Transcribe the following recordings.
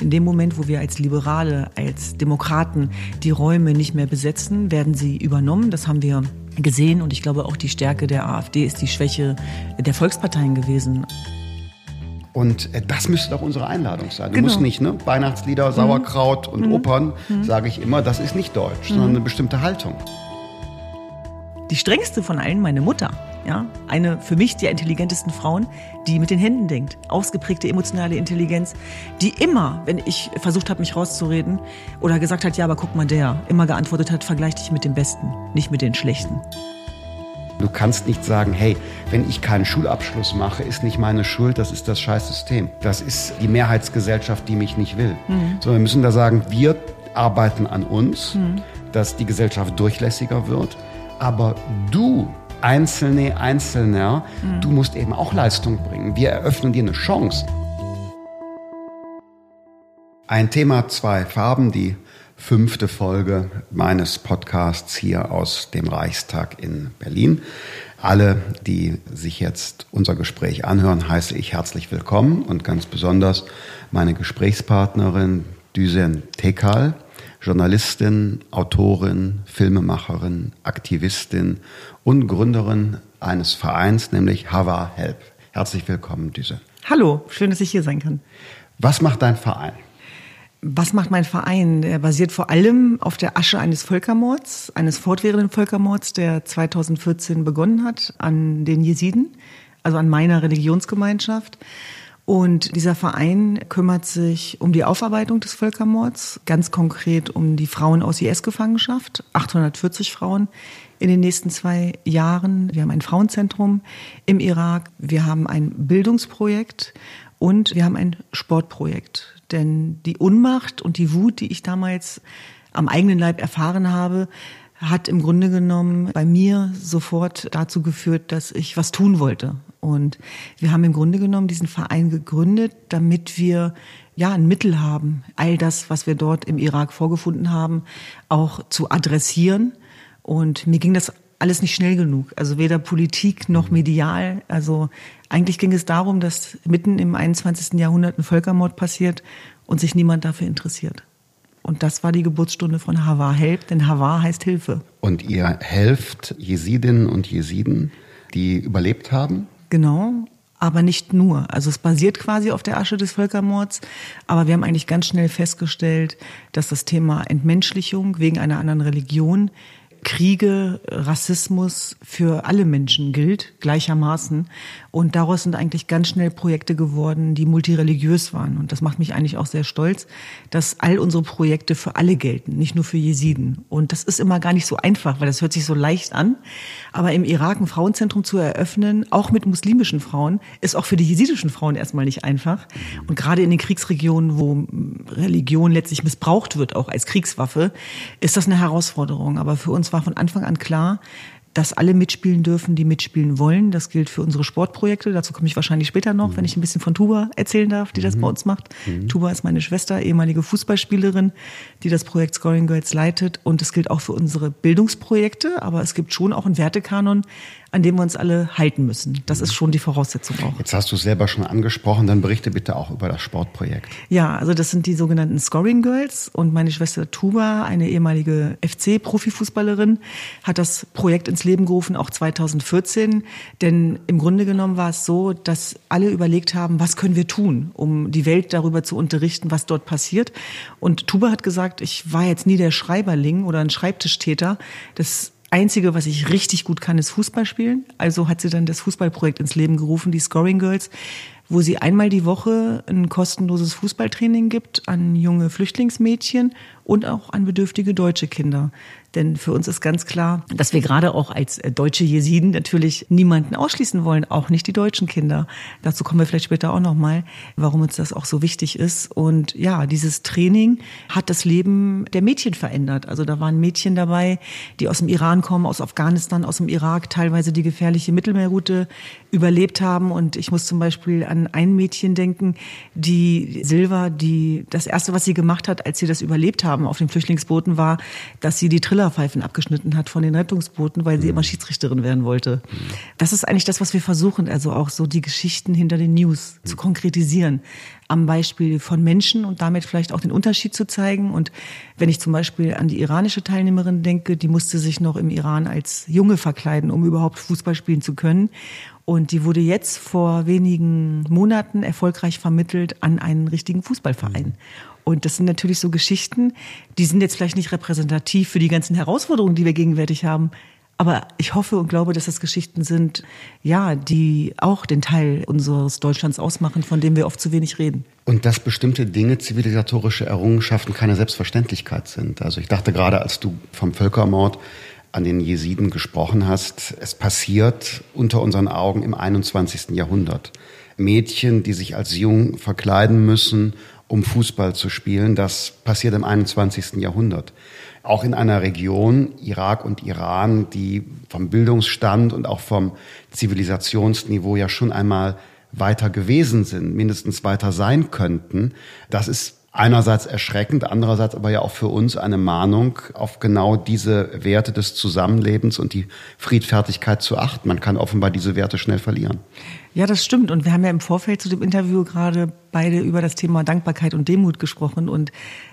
In dem Moment, wo wir als Liberale, als Demokraten die Räume nicht mehr besetzen, werden sie übernommen. Das haben wir gesehen und ich glaube auch die Stärke der AfD ist die Schwäche der Volksparteien gewesen. Und äh, das müsste doch unsere Einladung sein. Du genau. musst nicht, ne? Weihnachtslieder, Sauerkraut mhm. und Opern, mhm. sage ich immer, das ist nicht deutsch, mhm. sondern eine bestimmte Haltung. Die strengste von allen, meine Mutter. Ja, eine für mich der intelligentesten Frauen, die mit den Händen denkt. Ausgeprägte emotionale Intelligenz, die immer, wenn ich versucht habe, mich rauszureden oder gesagt hat, ja, aber guck mal der, immer geantwortet hat, vergleich dich mit dem Besten, nicht mit den Schlechten. Du kannst nicht sagen, hey, wenn ich keinen Schulabschluss mache, ist nicht meine Schuld, das ist das Scheißsystem. Das ist die Mehrheitsgesellschaft, die mich nicht will. Mhm. Sondern wir müssen da sagen, wir arbeiten an uns, mhm. dass die Gesellschaft durchlässiger wird. Aber du, Einzelne, Einzelner, mhm. du musst eben auch Leistung bringen. Wir eröffnen dir eine Chance. Ein Thema, zwei Farben, die fünfte Folge meines Podcasts hier aus dem Reichstag in Berlin. Alle, die sich jetzt unser Gespräch anhören, heiße ich herzlich willkommen und ganz besonders meine Gesprächspartnerin Düsen Tekal, Journalistin, Autorin, Filmemacherin, Aktivistin und Gründerin eines Vereins, nämlich Hava Help. Herzlich willkommen, Düse. Hallo, schön, dass ich hier sein kann. Was macht dein Verein? Was macht mein Verein? Der basiert vor allem auf der Asche eines Völkermords, eines fortwährenden Völkermords, der 2014 begonnen hat an den Jesiden, also an meiner Religionsgemeinschaft. Und dieser Verein kümmert sich um die Aufarbeitung des Völkermords, ganz konkret um die Frauen aus IS-Gefangenschaft, 840 Frauen in den nächsten zwei Jahren. Wir haben ein Frauenzentrum im Irak, wir haben ein Bildungsprojekt und wir haben ein Sportprojekt. Denn die Unmacht und die Wut, die ich damals am eigenen Leib erfahren habe, hat im Grunde genommen bei mir sofort dazu geführt, dass ich was tun wollte. Und wir haben im Grunde genommen diesen Verein gegründet, damit wir ja ein Mittel haben, all das, was wir dort im Irak vorgefunden haben, auch zu adressieren. Und mir ging das alles nicht schnell genug. Also weder Politik noch medial. Also eigentlich ging es darum, dass mitten im 21. Jahrhundert ein Völkermord passiert und sich niemand dafür interessiert. Und das war die Geburtsstunde von Havar Help, denn Havar heißt Hilfe. Und ihr helft Jesidinnen und Jesiden, die überlebt haben? Genau, aber nicht nur. Also es basiert quasi auf der Asche des Völkermords, aber wir haben eigentlich ganz schnell festgestellt, dass das Thema Entmenschlichung wegen einer anderen Religion Kriege, Rassismus für alle Menschen gilt, gleichermaßen. Und daraus sind eigentlich ganz schnell Projekte geworden, die multireligiös waren. Und das macht mich eigentlich auch sehr stolz, dass all unsere Projekte für alle gelten, nicht nur für Jesiden. Und das ist immer gar nicht so einfach, weil das hört sich so leicht an. Aber im Irak ein Frauenzentrum zu eröffnen, auch mit muslimischen Frauen, ist auch für die jesidischen Frauen erstmal nicht einfach. Und gerade in den Kriegsregionen, wo Religion letztlich missbraucht wird, auch als Kriegswaffe, ist das eine Herausforderung. Aber für uns war von Anfang an klar, dass alle mitspielen dürfen, die mitspielen wollen. Das gilt für unsere Sportprojekte. Dazu komme ich wahrscheinlich später noch, mhm. wenn ich ein bisschen von Tuba erzählen darf, die das mhm. bei uns macht. Mhm. Tuba ist meine Schwester, ehemalige Fußballspielerin, die das Projekt Scoring Girls leitet. Und es gilt auch für unsere Bildungsprojekte. Aber es gibt schon auch einen Wertekanon, an dem wir uns alle halten müssen. Das ist schon die Voraussetzung auch. Jetzt hast du es selber schon angesprochen, dann berichte bitte auch über das Sportprojekt. Ja, also das sind die sogenannten Scoring Girls und meine Schwester Tuba, eine ehemalige FC-Profifußballerin, hat das Projekt ins Leben gerufen, auch 2014. Denn im Grunde genommen war es so, dass alle überlegt haben, was können wir tun, um die Welt darüber zu unterrichten, was dort passiert. Und Tuba hat gesagt, ich war jetzt nie der Schreiberling oder ein Schreibtischtäter. Das Einzige, was ich richtig gut kann, ist Fußball spielen. Also hat sie dann das Fußballprojekt ins Leben gerufen, die Scoring Girls, wo sie einmal die Woche ein kostenloses Fußballtraining gibt an junge Flüchtlingsmädchen und auch an bedürftige deutsche Kinder. Denn für uns ist ganz klar, dass wir gerade auch als äh, deutsche Jesiden natürlich niemanden ausschließen wollen, auch nicht die deutschen Kinder. Dazu kommen wir vielleicht später auch nochmal, warum uns das auch so wichtig ist. Und ja, dieses Training hat das Leben der Mädchen verändert. Also da waren Mädchen dabei, die aus dem Iran kommen, aus Afghanistan, aus dem Irak, teilweise die gefährliche Mittelmeerroute überlebt haben. Und ich muss zum Beispiel an ein Mädchen denken, die Silva, die das erste, was sie gemacht hat, als sie das überlebt haben auf den Flüchtlingsbooten, war, dass sie die Triller Wasserpfeifen abgeschnitten hat von den Rettungsbooten, weil sie mhm. immer Schiedsrichterin werden wollte. Mhm. Das ist eigentlich das, was wir versuchen, also auch so die Geschichten hinter den News mhm. zu konkretisieren. Am Beispiel von Menschen und damit vielleicht auch den Unterschied zu zeigen. Und wenn ich zum Beispiel an die iranische Teilnehmerin denke, die musste sich noch im Iran als Junge verkleiden, um überhaupt Fußball spielen zu können. Und die wurde jetzt vor wenigen Monaten erfolgreich vermittelt an einen richtigen Fußballverein. Und das sind natürlich so Geschichten, die sind jetzt vielleicht nicht repräsentativ für die ganzen Herausforderungen, die wir gegenwärtig haben. Aber ich hoffe und glaube, dass das Geschichten sind, ja, die auch den Teil unseres Deutschlands ausmachen, von dem wir oft zu wenig reden. Und dass bestimmte Dinge, zivilisatorische Errungenschaften keine Selbstverständlichkeit sind. Also ich dachte gerade, als du vom Völkermord an den Jesiden gesprochen hast, es passiert unter unseren Augen im 21. Jahrhundert. Mädchen, die sich als jung verkleiden müssen, um Fußball zu spielen, das passiert im 21. Jahrhundert. Auch in einer Region, Irak und Iran, die vom Bildungsstand und auch vom Zivilisationsniveau ja schon einmal weiter gewesen sind, mindestens weiter sein könnten. Das ist einerseits erschreckend, andererseits aber ja auch für uns eine Mahnung, auf genau diese Werte des Zusammenlebens und die Friedfertigkeit zu achten. Man kann offenbar diese Werte schnell verlieren. Ja, das stimmt. Und wir haben ja im Vorfeld zu dem Interview gerade beide über das Thema Dankbarkeit und Demut gesprochen und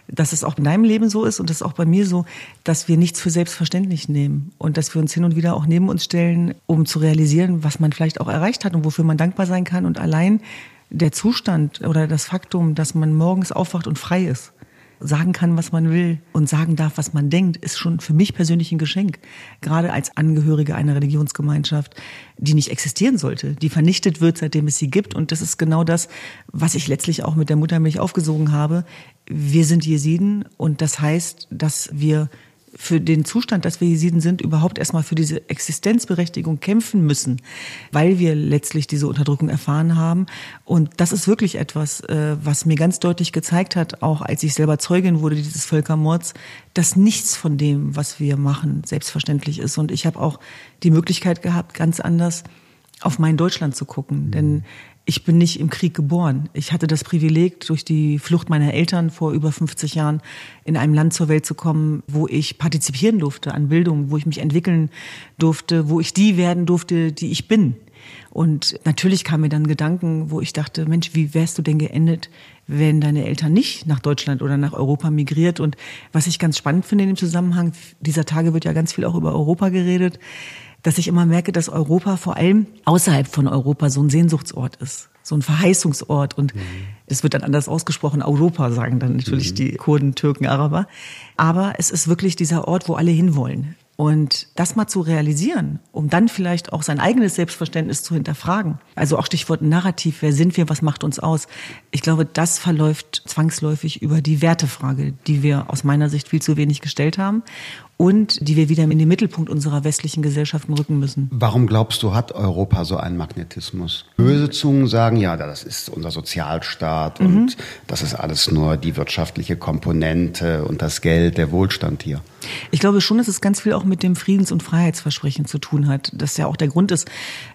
dass es auch in deinem Leben so ist und das ist auch bei mir so, dass wir nichts für selbstverständlich nehmen und dass wir uns hin und wieder auch neben uns stellen, um zu realisieren, was man vielleicht auch erreicht hat und wofür man dankbar sein kann und allein der Zustand oder das Faktum, dass man morgens aufwacht und frei ist, sagen kann, was man will und sagen darf, was man denkt, ist schon für mich persönlich ein Geschenk. Gerade als Angehörige einer Religionsgemeinschaft, die nicht existieren sollte, die vernichtet wird, seitdem es sie gibt. Und das ist genau das, was ich letztlich auch mit der Muttermilch aufgesogen habe. Wir sind Jesiden und das heißt, dass wir für den Zustand, dass wir Jesiden sind, überhaupt erstmal für diese Existenzberechtigung kämpfen müssen, weil wir letztlich diese Unterdrückung erfahren haben. Und das ist wirklich etwas, äh, was mir ganz deutlich gezeigt hat, auch als ich selber Zeugin wurde dieses Völkermords, dass nichts von dem, was wir machen, selbstverständlich ist. Und ich habe auch die Möglichkeit gehabt, ganz anders auf mein Deutschland zu gucken. Denn ich bin nicht im Krieg geboren. Ich hatte das Privileg, durch die Flucht meiner Eltern vor über 50 Jahren in einem Land zur Welt zu kommen, wo ich partizipieren durfte an Bildung, wo ich mich entwickeln durfte, wo ich die werden durfte, die ich bin. Und natürlich kamen mir dann Gedanken, wo ich dachte, Mensch, wie wärst du denn geendet, wenn deine Eltern nicht nach Deutschland oder nach Europa migriert? Und was ich ganz spannend finde in dem Zusammenhang, dieser Tage wird ja ganz viel auch über Europa geredet dass ich immer merke, dass Europa vor allem außerhalb von Europa so ein Sehnsuchtsort ist, so ein Verheißungsort. Und es mhm. wird dann anders ausgesprochen, Europa sagen dann natürlich mhm. die Kurden, Türken, Araber. Aber es ist wirklich dieser Ort, wo alle hinwollen. Und das mal zu realisieren, um dann vielleicht auch sein eigenes Selbstverständnis zu hinterfragen. Also auch Stichwort Narrativ, wer sind wir, was macht uns aus? Ich glaube, das verläuft zwangsläufig über die Wertefrage, die wir aus meiner Sicht viel zu wenig gestellt haben und die wir wieder in den Mittelpunkt unserer westlichen Gesellschaften rücken müssen. Warum glaubst du, hat Europa so einen Magnetismus? Böse Zungen sagen, ja, das ist unser Sozialstaat mhm. und das ist alles nur die wirtschaftliche Komponente und das Geld, der Wohlstand hier. Ich glaube schon, dass es ganz viel auch mit dem Friedens- und Freiheitsversprechen zu tun hat. Das ja auch der Grund ist,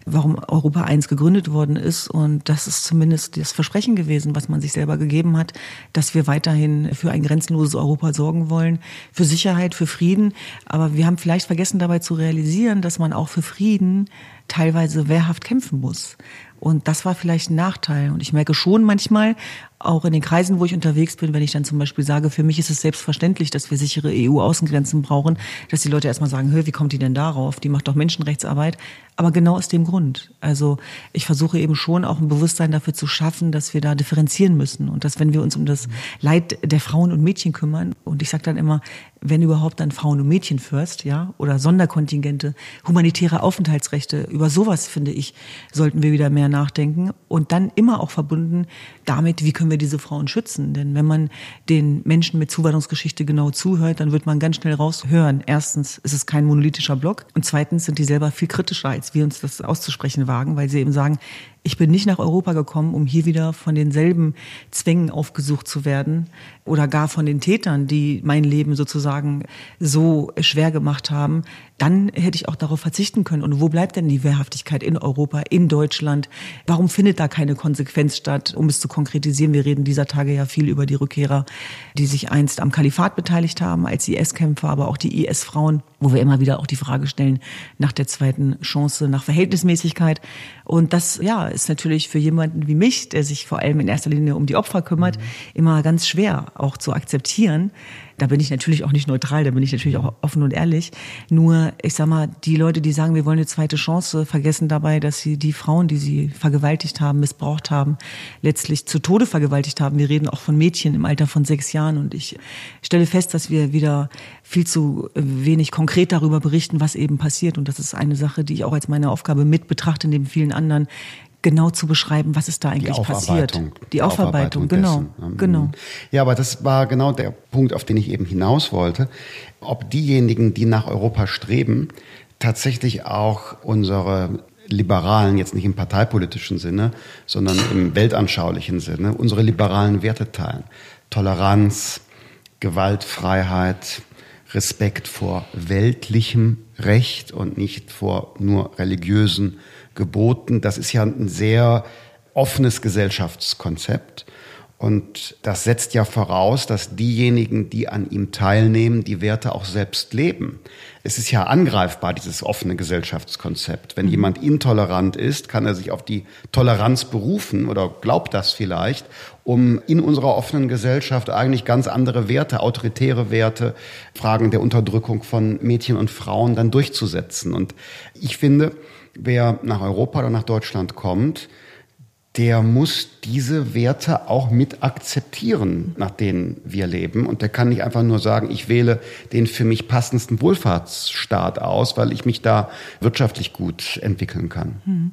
warum Europa eins gegründet worden ist. Und das ist zumindest das Versprechen gewesen, was man sich selber gegeben hat, dass wir weiterhin für ein grenzenloses Europa sorgen wollen, für Sicherheit, für Frieden aber wir haben vielleicht vergessen dabei zu realisieren, dass man auch für Frieden teilweise wehrhaft kämpfen muss. Und das war vielleicht ein Nachteil. Und ich merke schon manchmal, auch in den Kreisen, wo ich unterwegs bin, wenn ich dann zum Beispiel sage, für mich ist es selbstverständlich, dass wir sichere EU-Außengrenzen brauchen, dass die Leute erstmal sagen, hör, wie kommt die denn darauf? Die macht doch Menschenrechtsarbeit. Aber genau aus dem Grund. Also ich versuche eben schon auch ein Bewusstsein dafür zu schaffen, dass wir da differenzieren müssen und dass wenn wir uns um das Leid der Frauen und Mädchen kümmern, und ich sage dann immer, wenn überhaupt dann Frauen und Mädchen first, ja, oder Sonderkontingente, humanitäre Aufenthaltsrechte, über sowas finde ich, sollten wir wieder mehr nachdenken und dann immer auch verbunden damit, wie können wir diese Frauen schützen? Denn wenn man den Menschen mit Zuwanderungsgeschichte genau zuhört, dann wird man ganz schnell raushören. Erstens ist es kein monolithischer Block und zweitens sind die selber viel kritischer, als wir uns das auszusprechen wagen, weil sie eben sagen, Ich bin nicht nach Europa gekommen, um hier wieder von denselben Zwängen aufgesucht zu werden oder gar von den Tätern, die mein Leben sozusagen so schwer gemacht haben. Dann hätte ich auch darauf verzichten können. Und wo bleibt denn die Wehrhaftigkeit in Europa, in Deutschland? Warum findet da keine Konsequenz statt? Um es zu konkretisieren, wir reden dieser Tage ja viel über die Rückkehrer, die sich einst am Kalifat beteiligt haben als IS-Kämpfer, aber auch die IS-Frauen, wo wir immer wieder auch die Frage stellen nach der zweiten Chance, nach Verhältnismäßigkeit. Und das, ja, ist natürlich für jemanden wie mich, der sich vor allem in erster Linie um die Opfer kümmert, mhm. immer ganz schwer auch zu akzeptieren. Da bin ich natürlich auch nicht neutral, da bin ich natürlich auch offen und ehrlich. Nur, ich sag mal, die Leute, die sagen, wir wollen eine zweite Chance, vergessen dabei, dass sie die Frauen, die sie vergewaltigt haben, missbraucht haben, letztlich zu Tode vergewaltigt haben. Wir reden auch von Mädchen im Alter von sechs Jahren und ich stelle fest, dass wir wieder viel zu wenig konkret darüber berichten, was eben passiert. Und das ist eine Sache, die ich auch als meine Aufgabe mit betrachte, neben vielen anderen, genau zu beschreiben, was ist da eigentlich die passiert. Die, die Aufarbeitung, Aufarbeitung genau, dessen. genau. Ja, aber das war genau der Punkt, auf den ich eben hinaus wollte. Ob diejenigen, die nach Europa streben, tatsächlich auch unsere liberalen, jetzt nicht im parteipolitischen Sinne, sondern im weltanschaulichen Sinne, unsere liberalen Werte teilen. Toleranz, Gewaltfreiheit, Respekt vor weltlichem Recht und nicht vor nur religiösen geboten. Das ist ja ein sehr offenes Gesellschaftskonzept. Und das setzt ja voraus, dass diejenigen, die an ihm teilnehmen, die Werte auch selbst leben. Es ist ja angreifbar, dieses offene Gesellschaftskonzept. Wenn mhm. jemand intolerant ist, kann er sich auf die Toleranz berufen oder glaubt das vielleicht, um in unserer offenen Gesellschaft eigentlich ganz andere Werte, autoritäre Werte, Fragen der Unterdrückung von Mädchen und Frauen dann durchzusetzen. Und ich finde, wer nach Europa oder nach Deutschland kommt, der muss diese Werte auch mit akzeptieren, nach denen wir leben. Und der kann nicht einfach nur sagen, ich wähle den für mich passendsten Wohlfahrtsstaat aus, weil ich mich da wirtschaftlich gut entwickeln kann.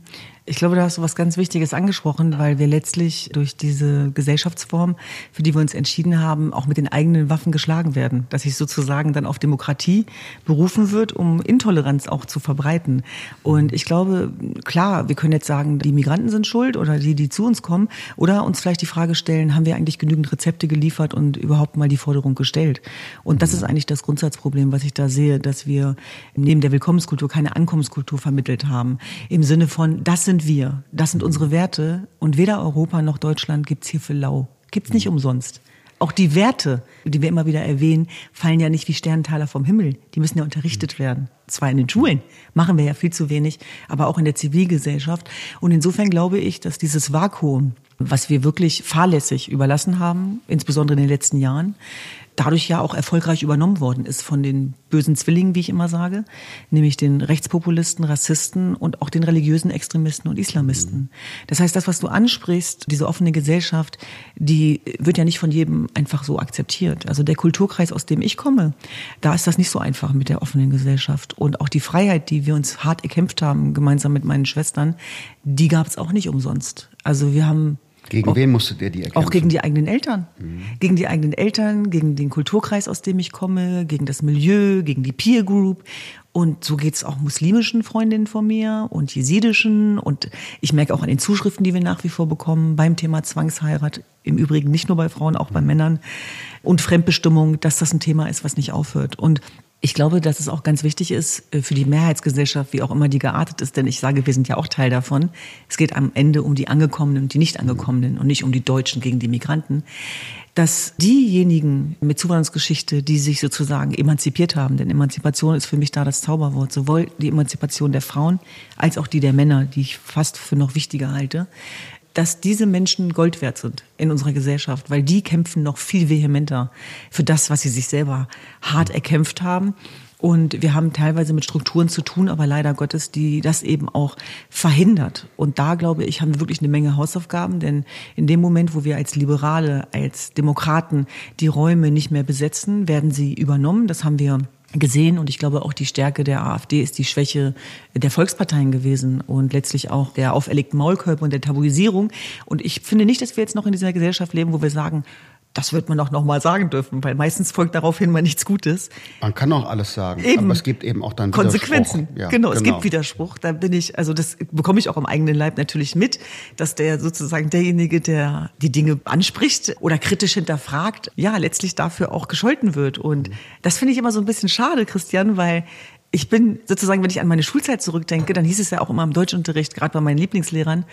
Ich glaube, da hast du was ganz Wichtiges angesprochen, weil wir letztlich durch diese Gesellschaftsform, für die wir uns entschieden haben, auch mit den eigenen Waffen geschlagen werden. Dass sich sozusagen dann auf Demokratie berufen wird, um Intoleranz auch zu verbreiten. Und ich glaube, klar, wir können jetzt sagen, die Migranten sind schuld oder die, die zu uns kommen, oder uns vielleicht die Frage stellen, haben wir eigentlich genügend Rezepte geliefert und überhaupt mal die Forderung gestellt? Und das ist eigentlich das Grundsatzproblem, was ich da sehe, dass wir neben der Willkommenskultur keine Ankommenskultur vermittelt haben. Im Sinne von, das sind sind wir, das sind unsere Werte und weder Europa noch Deutschland gibt's hier für lau. Gibt's nicht umsonst. Auch die Werte, die wir immer wieder erwähnen, fallen ja nicht wie Sternentaler vom Himmel. Die müssen ja unterrichtet werden. Zwar in den Schulen, machen wir ja viel zu wenig, aber auch in der Zivilgesellschaft. Und insofern glaube ich, dass dieses Vakuum, was wir wirklich fahrlässig überlassen haben, insbesondere in den letzten Jahren, dadurch ja auch erfolgreich übernommen worden ist von den bösen Zwillingen, wie ich immer sage, nämlich den Rechtspopulisten, Rassisten und auch den religiösen Extremisten und Islamisten. Das heißt, das, was du ansprichst, diese offene Gesellschaft, die wird ja nicht von jedem einfach so akzeptiert. Also der Kulturkreis, aus dem ich komme, da ist das nicht so einfach mit der offenen Gesellschaft. Und auch die Freiheit, die wir uns hart erkämpft haben, gemeinsam mit meinen Schwestern, die gab es auch nicht umsonst. Also wir haben gegen auch, wen musstet ihr die erkämpfen? Auch gegen die eigenen Eltern. Mhm. Gegen die eigenen Eltern, gegen den Kulturkreis, aus dem ich komme, gegen das Milieu, gegen die Peer Group. Und so geht's auch muslimischen Freundinnen von mir und jesidischen. Und ich merke auch an den Zuschriften, die wir nach wie vor bekommen beim Thema Zwangsheirat. Im Übrigen nicht nur bei Frauen, auch bei Männern. Und Fremdbestimmung, dass das ein Thema ist, was nicht aufhört. Und ich glaube, dass es auch ganz wichtig ist äh, für die Mehrheitsgesellschaft, wie auch immer die geartet ist, denn ich sage, wir sind ja auch Teil davon. Es geht am Ende um die Angekommenen und die Nicht-Angekommenen und nicht um die Deutschen gegen die Migranten, dass diejenigen mit Zuwanderungsgeschichte, die sich sozusagen emanzipiert haben, denn Emanzipation ist für mich da das Zauberwort, sowohl die Emanzipation der Frauen als auch die der Männer, die ich fast für noch wichtiger halte, dass diese Menschen Gold wert sind in unserer Gesellschaft, weil die kämpfen noch viel vehementer für das, was sie sich selber hart erkämpft haben. Und wir haben teilweise mit Strukturen zu tun, aber leider Gottes, die das eben auch verhindert. Und da, glaube ich, haben wir wirklich eine Menge Hausaufgaben, denn in dem Moment, wo wir als Liberale, als Demokraten die Räume nicht mehr besetzen, werden sie übernommen. Das haben wir gesehen und ich glaube auch die Stärke der AfD ist die Schwäche der Volksparteien gewesen und letztlich auch der auferlegten Maulkörper und der Tabuisierung. Und ich finde nicht, dass wir jetzt noch in dieser Gesellschaft leben, wo wir sagen, das wird man auch noch mal sagen dürfen, weil meistens folgt daraufhin mal nichts Gutes. Man kann auch alles sagen, Eben. aber es gibt eben auch dann Konsequenzen. Ja, genau, es gibt Widerspruch. Da bin ich, also das bekomme ich auch im eigenen Leib natürlich mit, dass der sozusagen derjenige, der die Dinge anspricht oder kritisch hinterfragt, ja, letztlich dafür auch gescholten wird. Und das finde ich immer so ein bisschen schade, Christian, weil ich bin sozusagen, wenn ich an meine Schulzeit zurückdenke, dann hieß es ja auch immer im Deutschunterricht, gerade bei meinen Lieblingslehrern,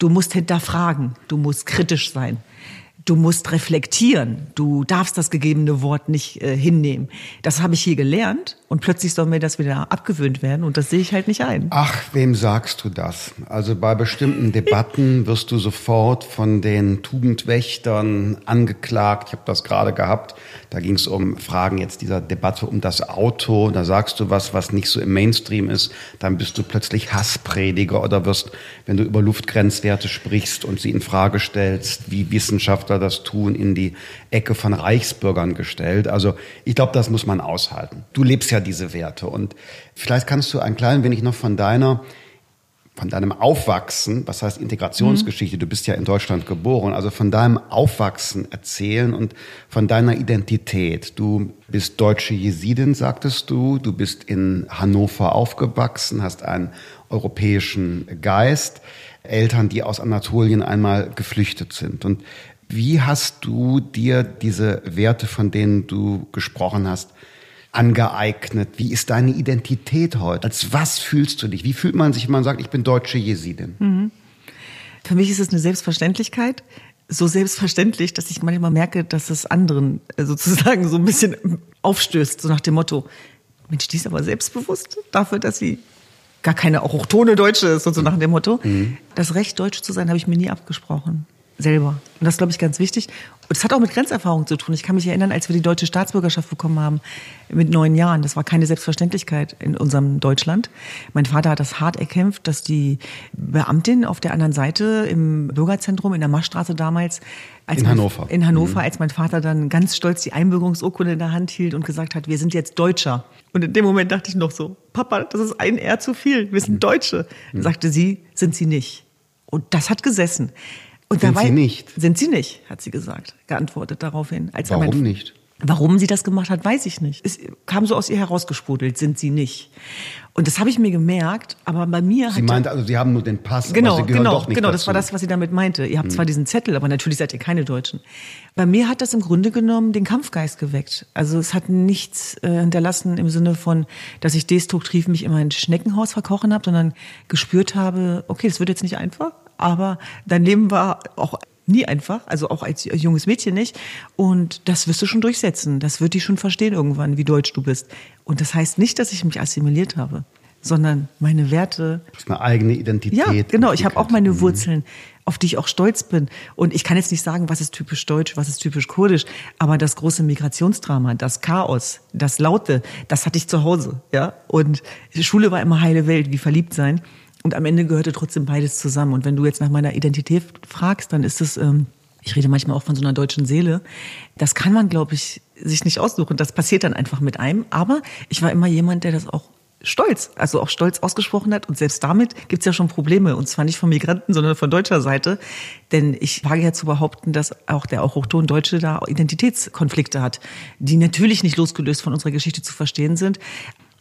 du musst hinterfragen, du musst kritisch sein du musst reflektieren, du darfst das gegebene Wort nicht äh, hinnehmen. Das habe ich hier gelernt und plötzlich soll mir das wieder abgewöhnt werden und das sehe ich halt nicht ein. Ach, wem sagst du das? Also bei bestimmten Debatten wirst du sofort von den Tugendwächtern angeklagt. Ich habe das gerade gehabt. Da ging es um Fragen jetzt dieser Debatte um das Auto. Da sagst du was, was nicht so im Mainstream ist. Dann bist du plötzlich Hassprediger oder wirst, wenn du über Luftgrenzwerte sprichst und sie in Frage stellst, wie Wissenschaftler das tun, in die Ecke von Reichsbürgern gestellt. Also ich glaube, das muss man aushalten. Du lebst ja ja diese Werte. Und vielleicht kannst du ein klein wenig noch von deiner von deinem Aufwachsen, was heißt Integrationsgeschichte, mhm. du bist ja in Deutschland geboren, also von deinem Aufwachsen erzählen und von deiner Identität. Du bist deutsche Jesidin, sagtest du, du bist in Hannover aufgewachsen, hast einen europäischen Geist, Eltern, die aus Anatolien einmal geflüchtet sind. Und wie hast du dir diese Werte, von denen du gesprochen hast, angeeignet? Wie ist deine Identität heute? Als was fühlst du dich? Wie fühlt man sich, wenn man sagt, ich bin deutsche Jesidin? Mhm. Für mich ist es eine Selbstverständlichkeit. So selbstverständlich, dass ich manchmal merke, dass es anderen äh, sozusagen so ein bisschen aufstößt, so nach dem Motto, Mensch, die ist aber selbstbewusst dafür, dass sie gar keine auch hochtone Deutsche ist, so nach dem Motto. Mhm. Das Recht, Deutsch zu sein, habe ich mir nie abgesprochen selber. Und das glaube ich ganz wichtig. Und es hat auch mit Grenzerfahrung zu tun. Ich kann mich erinnern, als wir die deutsche Staatsbürgerschaft bekommen haben mit neun Jahren. Das war keine Selbstverständlichkeit in unserem Deutschland. Mein Vater hat das hart erkämpft, dass die Beamtin auf der anderen Seite im Bürgerzentrum in der Maschstraße damals in mein, Hannover. In Hannover, mhm. als mein Vater dann ganz stolz die Einbürgerungsurkunde in der Hand hielt und gesagt hat, wir sind jetzt Deutscher. Und in dem Moment dachte ich noch so, Papa, das ist ein R zu viel. Wir sind mhm. Deutsche. Mhm. Sagte sie, sind sie nicht. Und das hat gesessen. Und sind dabei, Sie nicht? Sind Sie nicht, hat sie gesagt, geantwortet daraufhin. Als Warum mein, nicht? Warum sie das gemacht hat, weiß ich nicht. Es kam so aus ihr herausgesprudelt, sind sie nicht. Und das habe ich mir gemerkt, aber bei mir Sie meinte also, Sie haben nur den Pass, genau, aber Sie gehören genau, doch nicht Genau, das war das, was sie damit meinte. Ihr habt hm. zwar diesen Zettel, aber natürlich seid ihr keine Deutschen. Bei mir hat das im Grunde genommen den Kampfgeist geweckt. Also es hat nichts äh, hinterlassen im Sinne von, dass ich destruktiv mich in mein Schneckenhaus verkochen habe, sondern gespürt habe, okay, das wird jetzt nicht einfach, aber dein Leben war auch nie einfach, also auch als junges Mädchen nicht. Und das wirst du schon durchsetzen. Das wird die schon verstehen irgendwann, wie deutsch du bist. Und das heißt nicht, dass ich mich assimiliert habe, sondern meine Werte. Das ist eine eigene Identität. Ja, genau. Ich habe auch meine mhm. Wurzeln, auf die ich auch stolz bin. Und ich kann jetzt nicht sagen, was ist typisch deutsch, was ist typisch kurdisch. Aber das große Migrationsdrama, das Chaos, das Laute, das hatte ich zu Hause. Ja. Und Schule war immer heile Welt, wie verliebt sein. Und am Ende gehörte trotzdem beides zusammen. Und wenn du jetzt nach meiner Identität fragst, dann ist es, ähm, ich rede manchmal auch von so einer deutschen Seele. Das kann man, glaube ich, sich nicht aussuchen. Das passiert dann einfach mit einem. Aber ich war immer jemand, der das auch stolz, also auch stolz ausgesprochen hat. Und selbst damit gibt's ja schon Probleme. Und zwar nicht von Migranten, sondern von deutscher Seite. Denn ich wage ja zu behaupten, dass auch der auch Hochton Deutsche da Identitätskonflikte hat, die natürlich nicht losgelöst von unserer Geschichte zu verstehen sind.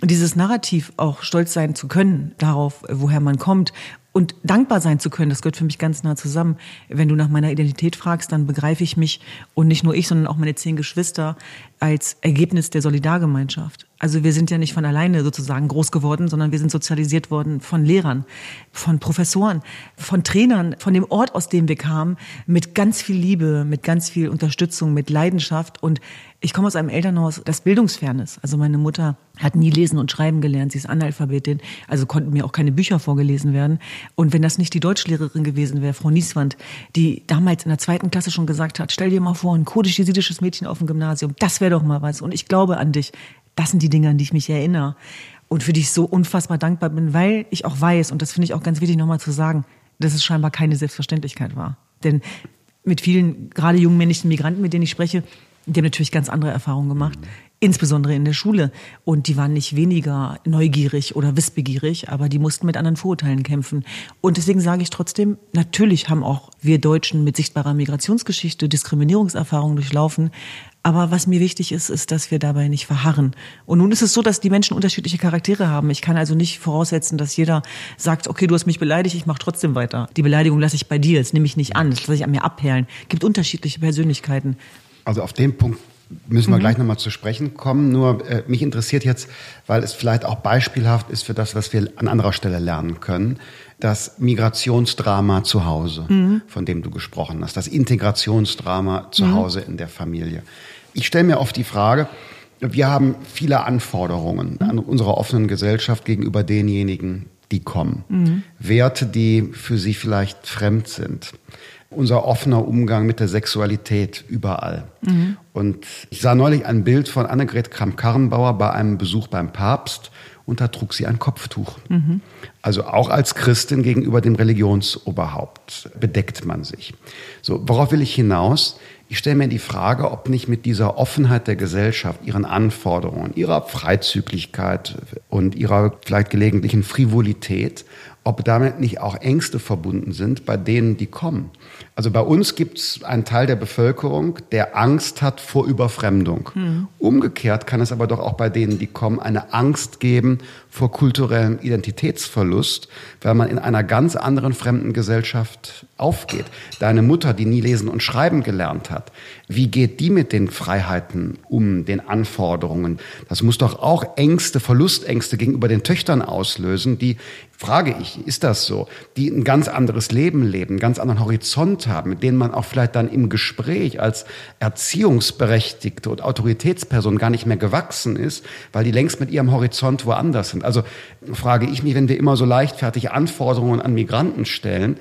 Dieses Narrativ auch stolz sein zu können darauf, woher man kommt und dankbar sein zu können, das gehört für mich ganz nah zusammen. Wenn du nach meiner Identität fragst, dann begreife ich mich und nicht nur ich, sondern auch meine zehn Geschwister als Ergebnis der Solidargemeinschaft. Also wir sind ja nicht von alleine sozusagen groß geworden, sondern wir sind sozialisiert worden von Lehrern, von Professoren, von Trainern, von dem Ort, aus dem wir kamen, mit ganz viel Liebe, mit ganz viel Unterstützung, mit Leidenschaft. Und ich komme aus einem Elternhaus, das bildungsfern. Also meine Mutter hat nie lesen und schreiben gelernt, sie ist Analphabetin, also konnten mir auch keine Bücher vorgelesen werden. Und wenn das nicht die Deutschlehrerin gewesen wäre, Frau Nieswand, die damals in der zweiten Klasse schon gesagt hat, stell dir mal vor, ein kurdisch-jesidisches Mädchen auf dem Gymnasium, das wäre doch mal was. Und ich glaube an dich das sind die Dinge, an die ich mich erinnere und für die ich so unfassbar dankbar bin, weil ich auch weiß, und das finde ich auch ganz wichtig nochmal zu sagen, dass es scheinbar keine Selbstverständlichkeit war. Denn mit vielen, gerade jungen männlichen Migranten, mit denen ich spreche, die haben natürlich ganz andere Erfahrungen gemacht. Insbesondere in der Schule. Und die waren nicht weniger neugierig oder wissbegierig, aber die mussten mit anderen Vorurteilen kämpfen. Und deswegen sage ich trotzdem, natürlich haben auch wir Deutschen mit sichtbarer Migrationsgeschichte Diskriminierungserfahrungen durchlaufen. Aber was mir wichtig ist, ist, dass wir dabei nicht verharren. Und nun ist es so, dass die Menschen unterschiedliche Charaktere haben. Ich kann also nicht voraussetzen, dass jeder sagt, okay, du hast mich beleidigt, ich mache trotzdem weiter. Die Beleidigung lasse ich bei dir, das nehme ich nicht an, das lasse ich an mir abperlen. Es gibt unterschiedliche Persönlichkeiten. Also auf den Punkt müssen wir mhm. gleich nochmal zu sprechen kommen. Nur äh, mich interessiert jetzt, weil es vielleicht auch beispielhaft ist für das, was wir an anderer Stelle lernen können, das Migrationsdrama zu Hause, mhm. von dem du gesprochen hast, das Integrationsdrama zu mhm. Hause in der Familie. Ich stelle mir oft die Frage, wir haben viele Anforderungen an unserer offenen Gesellschaft gegenüber denjenigen, die kommen. Mhm. Werte, die für sie vielleicht fremd sind. Unser offener Umgang mit der Sexualität überall. Mhm. Und ich sah neulich ein Bild von Annegret Kramp-Karrenbauer bei einem Besuch beim Papst und da trug sie ein Kopftuch. Mhm. Also auch als Christin gegenüber dem Religionsoberhaupt bedeckt man sich. So, worauf will ich hinaus? Ich stelle mir die Frage, ob nicht mit dieser Offenheit der Gesellschaft, ihren Anforderungen, ihrer Freizügigkeit und ihrer vielleicht gelegentlichen Frivolität, ob damit nicht auch Ängste verbunden sind bei denen, die kommen. Also bei uns gibt es einen Teil der Bevölkerung, der Angst hat vor Überfremdung. Mhm. Umgekehrt kann es aber doch auch bei denen, die kommen, eine Angst geben vor kulturellem Identitätsverlust, weil man in einer ganz anderen fremden Gesellschaft aufgeht. Deine Mutter, die nie lesen und schreiben gelernt hat, wie geht die mit den Freiheiten um, den Anforderungen? Das muss doch auch Ängste, Verlustängste gegenüber den Töchtern auslösen, die frage ich, ist das so, die ein ganz anderes Leben leben, einen ganz anderen Horizont haben, mit denen man auch vielleicht dann im Gespräch als Erziehungsberechtigte und Autoritätsperson gar nicht mehr gewachsen ist, weil die längst mit ihrem Horizont woanders sind. Also frage ich mich, wenn wir immer so leichtfertig Anforderungen an Migranten stellen,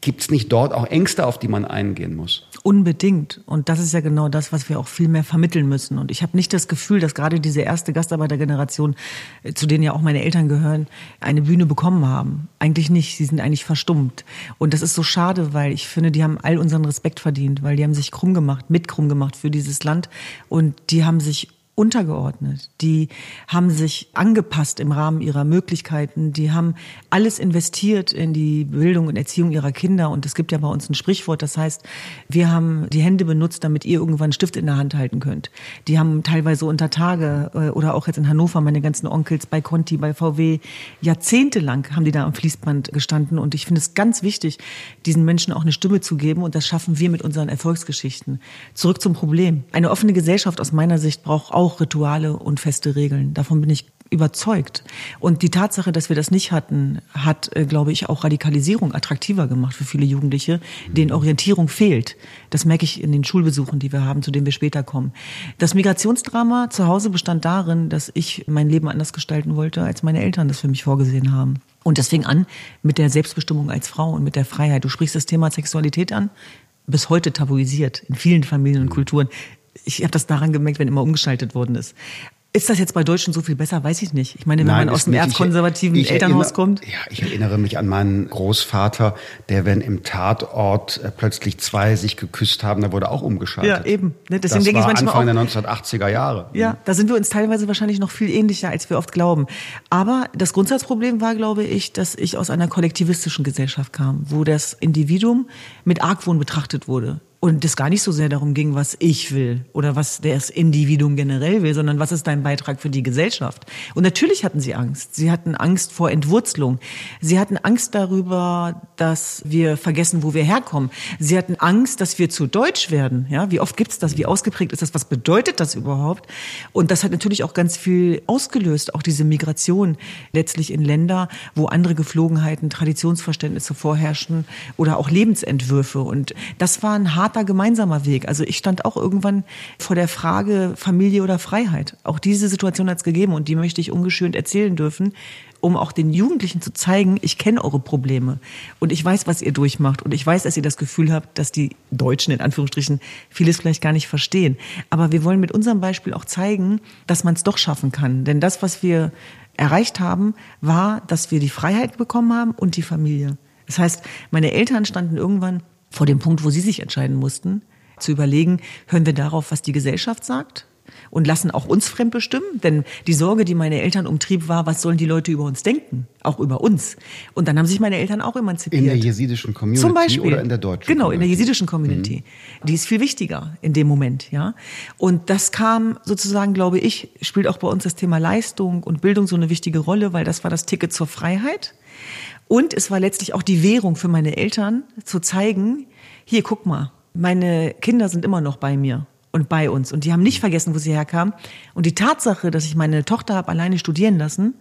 Gibt es nicht dort auch Ängste, auf die man eingehen muss? Unbedingt. Und das ist ja genau das, was wir auch viel mehr vermitteln müssen. Und ich habe nicht das Gefühl, dass gerade diese erste Gastarbeitergeneration, äh, zu denen ja auch meine Eltern gehören, eine Bühne bekommen haben. Eigentlich nicht. Sie sind eigentlich verstummt. Und das ist so schade, weil ich finde, die haben all unseren Respekt verdient, weil die haben sich krumm gemacht, mit krumm gemacht für dieses Land. Und die haben sich untergeordnet. Die haben sich angepasst im Rahmen ihrer Möglichkeiten. Die haben alles investiert in die Bildung und Erziehung ihrer Kinder. Und es gibt ja bei uns ein Sprichwort, das heißt, wir haben die Hände benutzt, damit ihr irgendwann einen Stift in der Hand halten könnt. Die haben teilweise unter Tage äh, oder auch jetzt in Hannover, meine ganzen Onkels bei Conti, bei VW, jahrzehntelang haben die da am Fließband gestanden. Und ich finde es ganz wichtig, diesen Menschen auch eine Stimme zu geben. Und das schaffen wir mit unseren Erfolgsgeschichten. Zurück zum Problem. Eine offene Gesellschaft aus meiner Sicht braucht auch auch Rituale und feste Regeln. Davon bin ich überzeugt. Und die Tatsache, dass wir das nicht hatten, hat, äh, glaube ich, auch Radikalisierung attraktiver gemacht für viele Jugendliche, denen Orientierung fehlt. Das merke ich in den Schulbesuchen, die wir haben, zu denen wir später kommen. Das Migrationsdrama zu Hause bestand darin, dass ich mein Leben anders gestalten wollte, als meine Eltern das für mich vorgesehen haben. Und das fing an mit der Selbstbestimmung als Frau und mit der Freiheit. Du sprichst das Thema Sexualität an bis heute tabuisiert in vielen Familien und Kulturen ich habe das daran gemerkt, wenn immer umgeschaltet worden ist. Ist das jetzt bei Deutschen so viel besser? Weiß ich nicht. Ich meine, wenn Nein, man aus dem erzkonservativen Elternhaus kommt. Ja, ich erinnere mich an meinen Großvater, der, wenn im Tatort äh, plötzlich zwei sich geküsst haben, da wurde auch umgeschaltet. Ja, eben. Ne? Deswegen das denke war ich manchmal Anfang auch, der 1980er Jahre. Ja, da sind wir uns teilweise wahrscheinlich noch viel ähnlicher, als wir oft glauben. Aber das Grundsatzproblem war, glaube ich, dass ich aus einer kollektivistischen Gesellschaft kam, wo das Individuum mit Argwohn betrachtet wurde und es gar nicht so sehr darum ging, was ich will oder was das Individuum generell will, sondern was ist dein Beitrag für die Gesellschaft. Und natürlich hatten sie Angst. Sie hatten Angst vor Entwurzelung. Sie hatten Angst darüber, dass wir vergessen, wo wir herkommen. Sie hatten Angst, dass wir zu deutsch werden. Ja, wie oft gibt's das? Wie ausgeprägt ist das? Was bedeutet das überhaupt? Und das hat natürlich auch ganz viel ausgelöst, auch diese Migration letztlich in Länder, wo andere Geflogenheiten, Traditionsverständnisse vorherrschen oder auch Lebensentwürfe. Und das war ein harter gemeinsamer Weg. Also ich stand auch irgendwann vor der Frage Familie oder Freiheit. Auch diese Situation hat es gegeben und die möchte ich ungeschönt erzählen dürfen, um auch den Jugendlichen zu zeigen, ich kenne eure Probleme und ich weiß, was ihr durchmacht und ich weiß, dass ihr das Gefühl habt, dass die Deutschen in Anführungsstrichen vieles vielleicht gar nicht verstehen. Aber wir wollen mit unserem Beispiel auch zeigen, dass man es doch schaffen kann. Denn das, was wir erreicht haben, war, dass wir die Freiheit bekommen haben und die Familie. Das heißt, meine Eltern standen irgendwann vor dem Punkt, wo sie sich entscheiden mussten, zu überlegen, hören wir darauf, was die Gesellschaft sagt und lassen auch uns fremdbestimmen. Denn die Sorge, die meine Eltern umtrieb, war, was sollen die Leute über uns denken? Auch über uns. Und dann haben sich meine Eltern auch emanzipiert. In der jesidischen Community Zum Beispiel. oder in der deutschen Genau, in der Community? jesidischen Community. Die ist viel wichtiger in dem Moment, ja. Und das kam sozusagen, glaube ich, spielt auch bei uns das Thema Leistung und Bildung so eine wichtige Rolle, weil das war das Ticket zur Freiheit. Und es war letztlich auch die Währung für meine Eltern, zu zeigen, hier, guck mal, meine Kinder sind immer noch bei mir und bei uns. Und die haben nicht vergessen, wo sie herkamen. Und die Tatsache, dass ich meine Tochter habe alleine studieren lassen,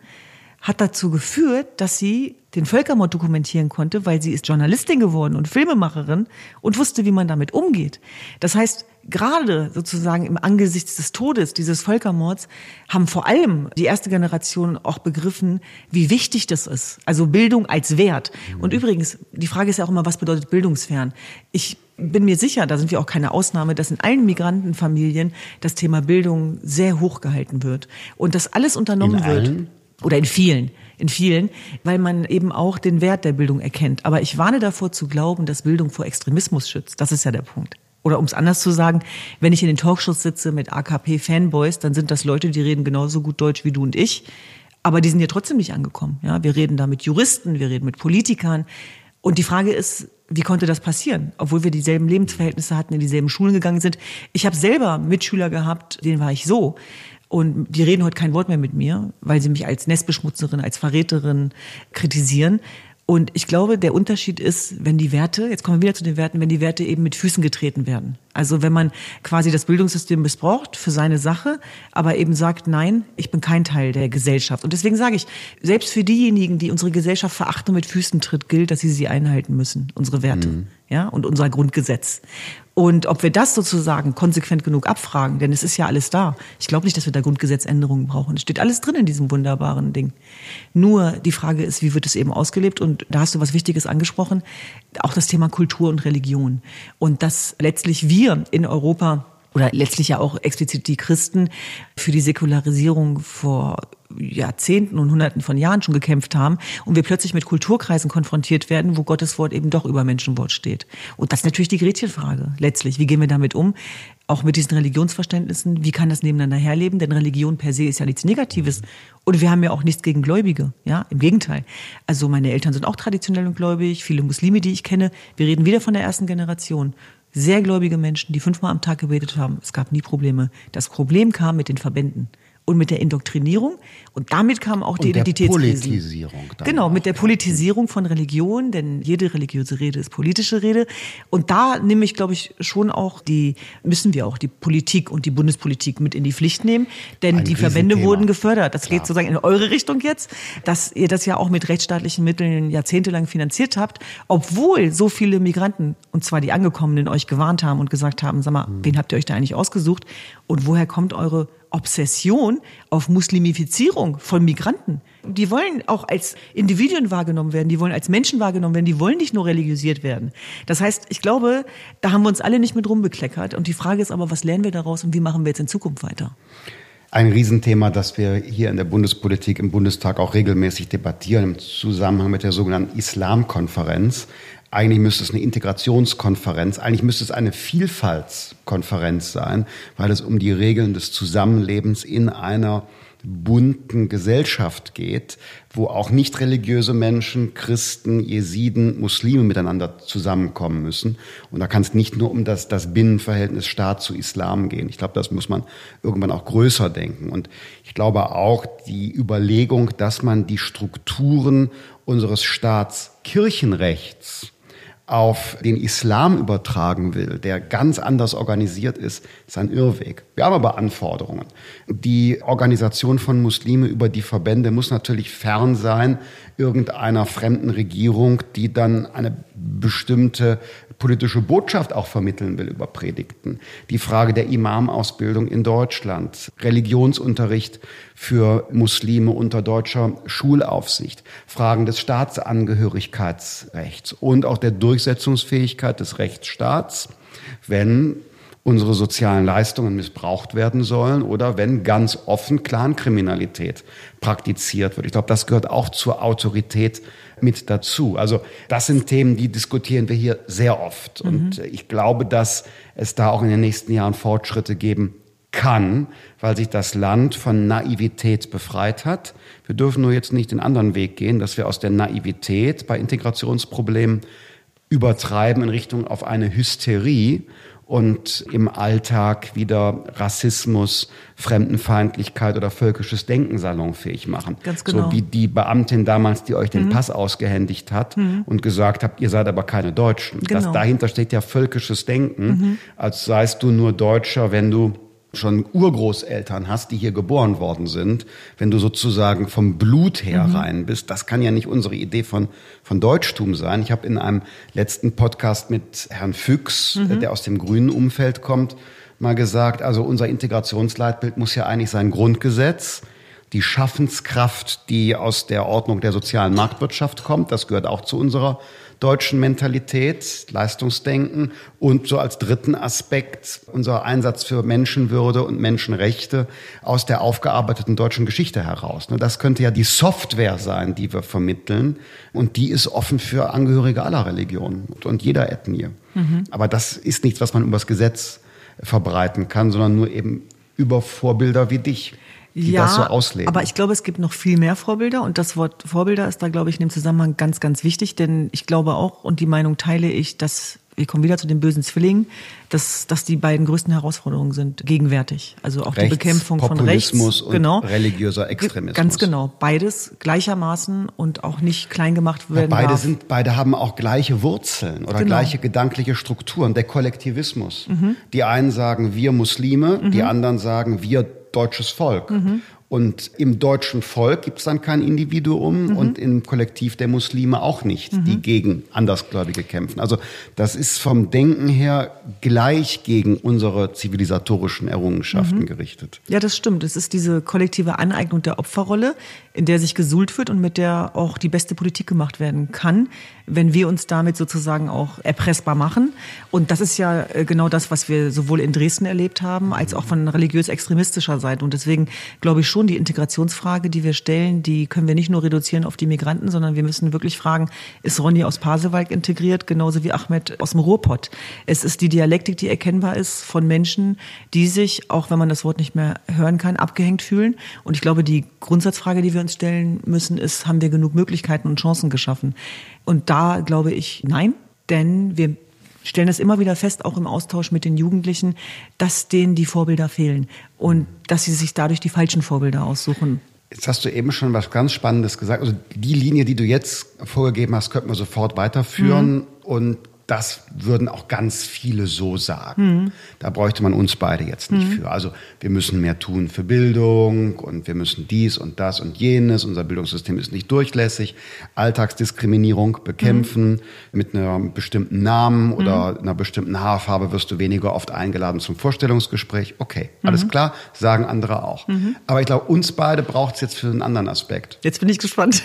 hat dazu geführt, dass sie den Völkermord dokumentieren konnte, weil sie ist Journalistin geworden und Filmemacherin und wusste, wie man damit umgeht. Das heißt, gerade sozusagen im Angesicht des Todes dieses Völkermords haben vor allem die erste Generation auch begriffen, wie wichtig das ist. Also Bildung als Wert. Und übrigens, die Frage ist ja auch immer, was bedeutet bildungsfern? Ich bin mir sicher, da sind wir auch keine Ausnahme, dass in allen Migrantenfamilien das Thema Bildung sehr hoch gehalten wird und dass alles unternommen wird. Oder in vielen, in vielen, weil man eben auch den Wert der Bildung erkennt. Aber ich warne davor zu glauben, dass Bildung vor Extremismus schützt. Das ist ja der Punkt. Oder um es anders zu sagen, wenn ich in den Talkshows sitze mit AKP-Fanboys, dann sind das Leute, die reden genauso gut Deutsch wie du und ich. Aber die sind ja trotzdem nicht angekommen. Ja, wir reden da mit Juristen, wir reden mit Politikern. Und die Frage ist, wie konnte das passieren, obwohl wir dieselben Lebensverhältnisse hatten, in dieselben Schulen gegangen sind. Ich habe selber Mitschüler gehabt, denen war ich so. Und die reden heute kein Wort mehr mit mir, weil sie mich als Nestbeschmutzerin, als Verräterin kritisieren. Und ich glaube, der Unterschied ist, wenn die Werte, jetzt kommen wir wieder zu den Werten, wenn die Werte eben mit Füßen getreten werden. Also wenn man quasi das Bildungssystem missbraucht für seine Sache, aber eben sagt, nein, ich bin kein Teil der Gesellschaft. Und deswegen sage ich, selbst für diejenigen, die unsere Gesellschaft verachten und mit Füßen tritt, gilt, dass sie sie einhalten müssen, unsere Werte, ja, und unser Grundgesetz. Und ob wir das sozusagen konsequent genug abfragen, denn es ist ja alles da. Ich glaube nicht, dass wir da Grundgesetzänderungen brauchen. Es steht alles drin in diesem wunderbaren Ding. Nur die Frage ist, wie wird es eben ausgelebt? Und da hast du was Wichtiges angesprochen, auch das Thema Kultur und Religion. Und dass letztlich wir in Europa oder letztlich ja auch explizit die Christen für die Säkularisierung vor Jahrzehnten und Hunderten von Jahren schon gekämpft haben und wir plötzlich mit Kulturkreisen konfrontiert werden, wo Gottes Wort eben doch über Menschenwort steht. Und das ist natürlich die Gretchenfrage letztlich. Wie gehen wir damit um? Auch mit diesen Religionsverständnissen. Wie kann das nebeneinander herleben? Denn Religion per se ist ja nichts Negatives. Und wir haben ja auch nichts gegen Gläubige. Ja, im Gegenteil. Also meine Eltern sind auch traditionell und gläubig. Viele Muslime, die ich kenne. Wir reden wieder von der ersten Generation sehr gläubige Menschen, die fünfmal am Tag gebetet haben. Es gab nie Probleme. Das Problem kam mit den Verbänden und mit der Indoktrinierung und damit kam auch die Und der Identitätskrisen. Politisierung Genau, mit der Politisierung von Religion, denn jede religiöse Rede ist politische Rede. Und da nehme ich, glaube ich, schon auch die, müssen wir auch die Politik und die Bundespolitik mit in die Pflicht nehmen, denn Ein die Verbände wurden gefördert. Das Klar. geht sozusagen in eure Richtung jetzt, dass ihr das ja auch mit rechtsstaatlichen Mitteln jahrzehntelang finanziert habt, obwohl so viele Migranten, und zwar die Angekommenen, euch gewarnt haben und gesagt haben, sag mal, wen habt ihr euch da eigentlich ausgesucht und woher kommt eure Obsession auf Muslimifizierung von Migranten? Die wollen auch als Individuen wahrgenommen werden, die wollen als Menschen wahrgenommen werden, die wollen nicht nur religiösiert werden. Das heißt, ich glaube, da haben wir uns alle nicht mit rumbekleckert. Und die Frage ist aber, was lernen wir daraus und wie machen wir jetzt in Zukunft weiter? Ein Riesenthema, das wir hier in der Bundespolitik im Bundestag auch regelmäßig debattieren im Zusammenhang mit der sogenannten Islamkonferenz. Eigentlich müsste es eine Integrationskonferenz, eigentlich müsste es eine Vielfaltskonferenz sein, weil es um die Regeln des Zusammenlebens in einer bunten Gesellschaft geht, wo auch nicht religiöse Menschen, Christen, Jesiden, Muslime miteinander zusammenkommen müssen. Und da kann es nicht nur um das, das Binnenverhältnis Staat zu Islam gehen. Ich glaube, das muss man irgendwann auch größer denken. Und ich glaube auch die Überlegung, dass man die Strukturen unseres Staatskirchenrechts auf den Islam übertragen will, der ganz anders organisiert ist, ist ein Irrweg. Wir haben aber Anforderungen. Die Organisation von Muslime über die Verbände muss natürlich fern sein irgendeiner fremden Regierung, die dann eine bestimmte politische Botschaft auch vermitteln will über Predigten. Die Frage der Imamausbildung in Deutschland, Religionsunterricht für Muslime unter deutscher Schulaufsicht, Fragen des Staatsangehörigkeitsrechts und auch der Durchsetzungsfähigkeit des Rechtsstaats, wenn unsere sozialen Leistungen missbraucht werden sollen oder wenn ganz offen Clankriminalität praktiziert wird. Ich glaube, das gehört auch zur Autorität mit dazu. Also das sind Themen, die diskutieren wir hier sehr oft. Und ich glaube, dass es da auch in den nächsten Jahren Fortschritte geben kann, weil sich das Land von Naivität befreit hat. Wir dürfen nur jetzt nicht den anderen Weg gehen, dass wir aus der Naivität bei Integrationsproblemen übertreiben in Richtung auf eine Hysterie und im Alltag wieder Rassismus, Fremdenfeindlichkeit oder völkisches Denken salonfähig machen. Ganz genau. So wie die Beamtin damals, die euch den mhm. Pass ausgehändigt hat mhm. und gesagt hat, ihr seid aber keine Deutschen. Genau. Das, dahinter steht ja völkisches Denken, mhm. als seist du nur Deutscher, wenn du schon Urgroßeltern hast, die hier geboren worden sind, wenn du sozusagen vom Blut her mhm. rein bist, das kann ja nicht unsere Idee von, von Deutschtum sein. Ich habe in einem letzten Podcast mit Herrn Füchs, mhm. der aus dem grünen Umfeld kommt, mal gesagt, also unser Integrationsleitbild muss ja eigentlich sein Grundgesetz, die Schaffenskraft, die aus der Ordnung der sozialen Marktwirtschaft kommt, das gehört auch zu unserer deutschen Mentalität, Leistungsdenken und so als dritten Aspekt unser Einsatz für Menschenwürde und Menschenrechte aus der aufgearbeiteten deutschen Geschichte heraus. Ne, das könnte ja die Software sein, die wir vermitteln und die ist offen für Angehörige aller Religionen und jeder Ethnie. Mhm. Aber das ist nichts, was man übers Gesetz verbreiten kann, sondern nur eben über Vorbilder wie dich die ja, das so ausleben. Aber ich glaube, es gibt noch viel mehr Vorbilder und das Wort Vorbilder ist da, glaube ich, in dem Zusammenhang ganz, ganz wichtig, denn ich glaube auch und die Meinung teile ich, dass wir kommen wieder zu den bösen Zwillingen, dass, dass die beiden größten Herausforderungen sind gegenwärtig. Also auch Rechts, die Bekämpfung von Rechts, und genau, religiöser Extremismus. Ganz genau, beides gleichermaßen und auch nicht klein gemacht werden. Ja, beide darf. sind, beide haben auch gleiche Wurzeln oder genau. gleiche gedankliche Strukturen. Der Kollektivismus. Mhm. Die einen sagen wir Muslime, mhm. die anderen sagen wir deutsches Volk. Mhm. Und im deutschen Volk gibt es dann kein Individuum mhm. und im Kollektiv der Muslime auch nicht, mhm. die gegen Andersgläubige kämpfen. Also das ist vom Denken her gleich gegen unsere zivilisatorischen Errungenschaften mhm. gerichtet. Ja, das stimmt. Es ist diese kollektive Aneignung der Opferrolle, in der sich gesuhlt wird und mit der auch die beste Politik gemacht werden kann, wenn wir uns damit sozusagen auch erpressbar machen. Und das ist ja äh, genau das, was wir sowohl in Dresden erlebt haben, als auch von religiös-extremistischer Seite. Und deswegen glaube ich schon, die Integrationsfrage, die wir stellen, die können wir nicht nur reduzieren auf die Migranten, sondern wir müssen wirklich fragen, ist Ronny aus Pasewalk integriert, genauso wie Ahmed aus dem Ruhrpott? Es ist die Dialektik, die erkennbar ist von Menschen, die sich, auch wenn man das Wort nicht mehr hören kann, abgehängt fühlen. Und ich glaube, die Grundsatzfrage, die wir uns stellen müssen, ist, haben wir genug Möglichkeiten und Chancen geschaffen? Und da glaube ich, nein, denn wir stellen es immer wieder fest, auch im Austausch mit den Jugendlichen, dass denen die Vorbilder fehlen und dass sie sich dadurch die falschen Vorbilder aussuchen. Jetzt hast du eben schon was ganz Spannendes gesagt. Also die Linie, die du jetzt vorgegeben hast, könnten wir sofort weiterführen. Mhm. Und das würden auch ganz viele so sagen. Mhm. Da bräuchte man uns beide jetzt nicht mhm. für. Also wir müssen mehr tun für Bildung und wir müssen dies und das und jenes. Unser Bildungssystem ist nicht durchlässig. Alltagsdiskriminierung bekämpfen mhm. mit einem bestimmten Namen oder mhm. einer bestimmten Haarfarbe wirst du weniger oft eingeladen zum Vorstellungsgespräch. Okay, alles mhm. klar, sagen andere auch. Mhm. Aber ich glaube, uns beide braucht es jetzt für einen anderen Aspekt. Jetzt bin ich gespannt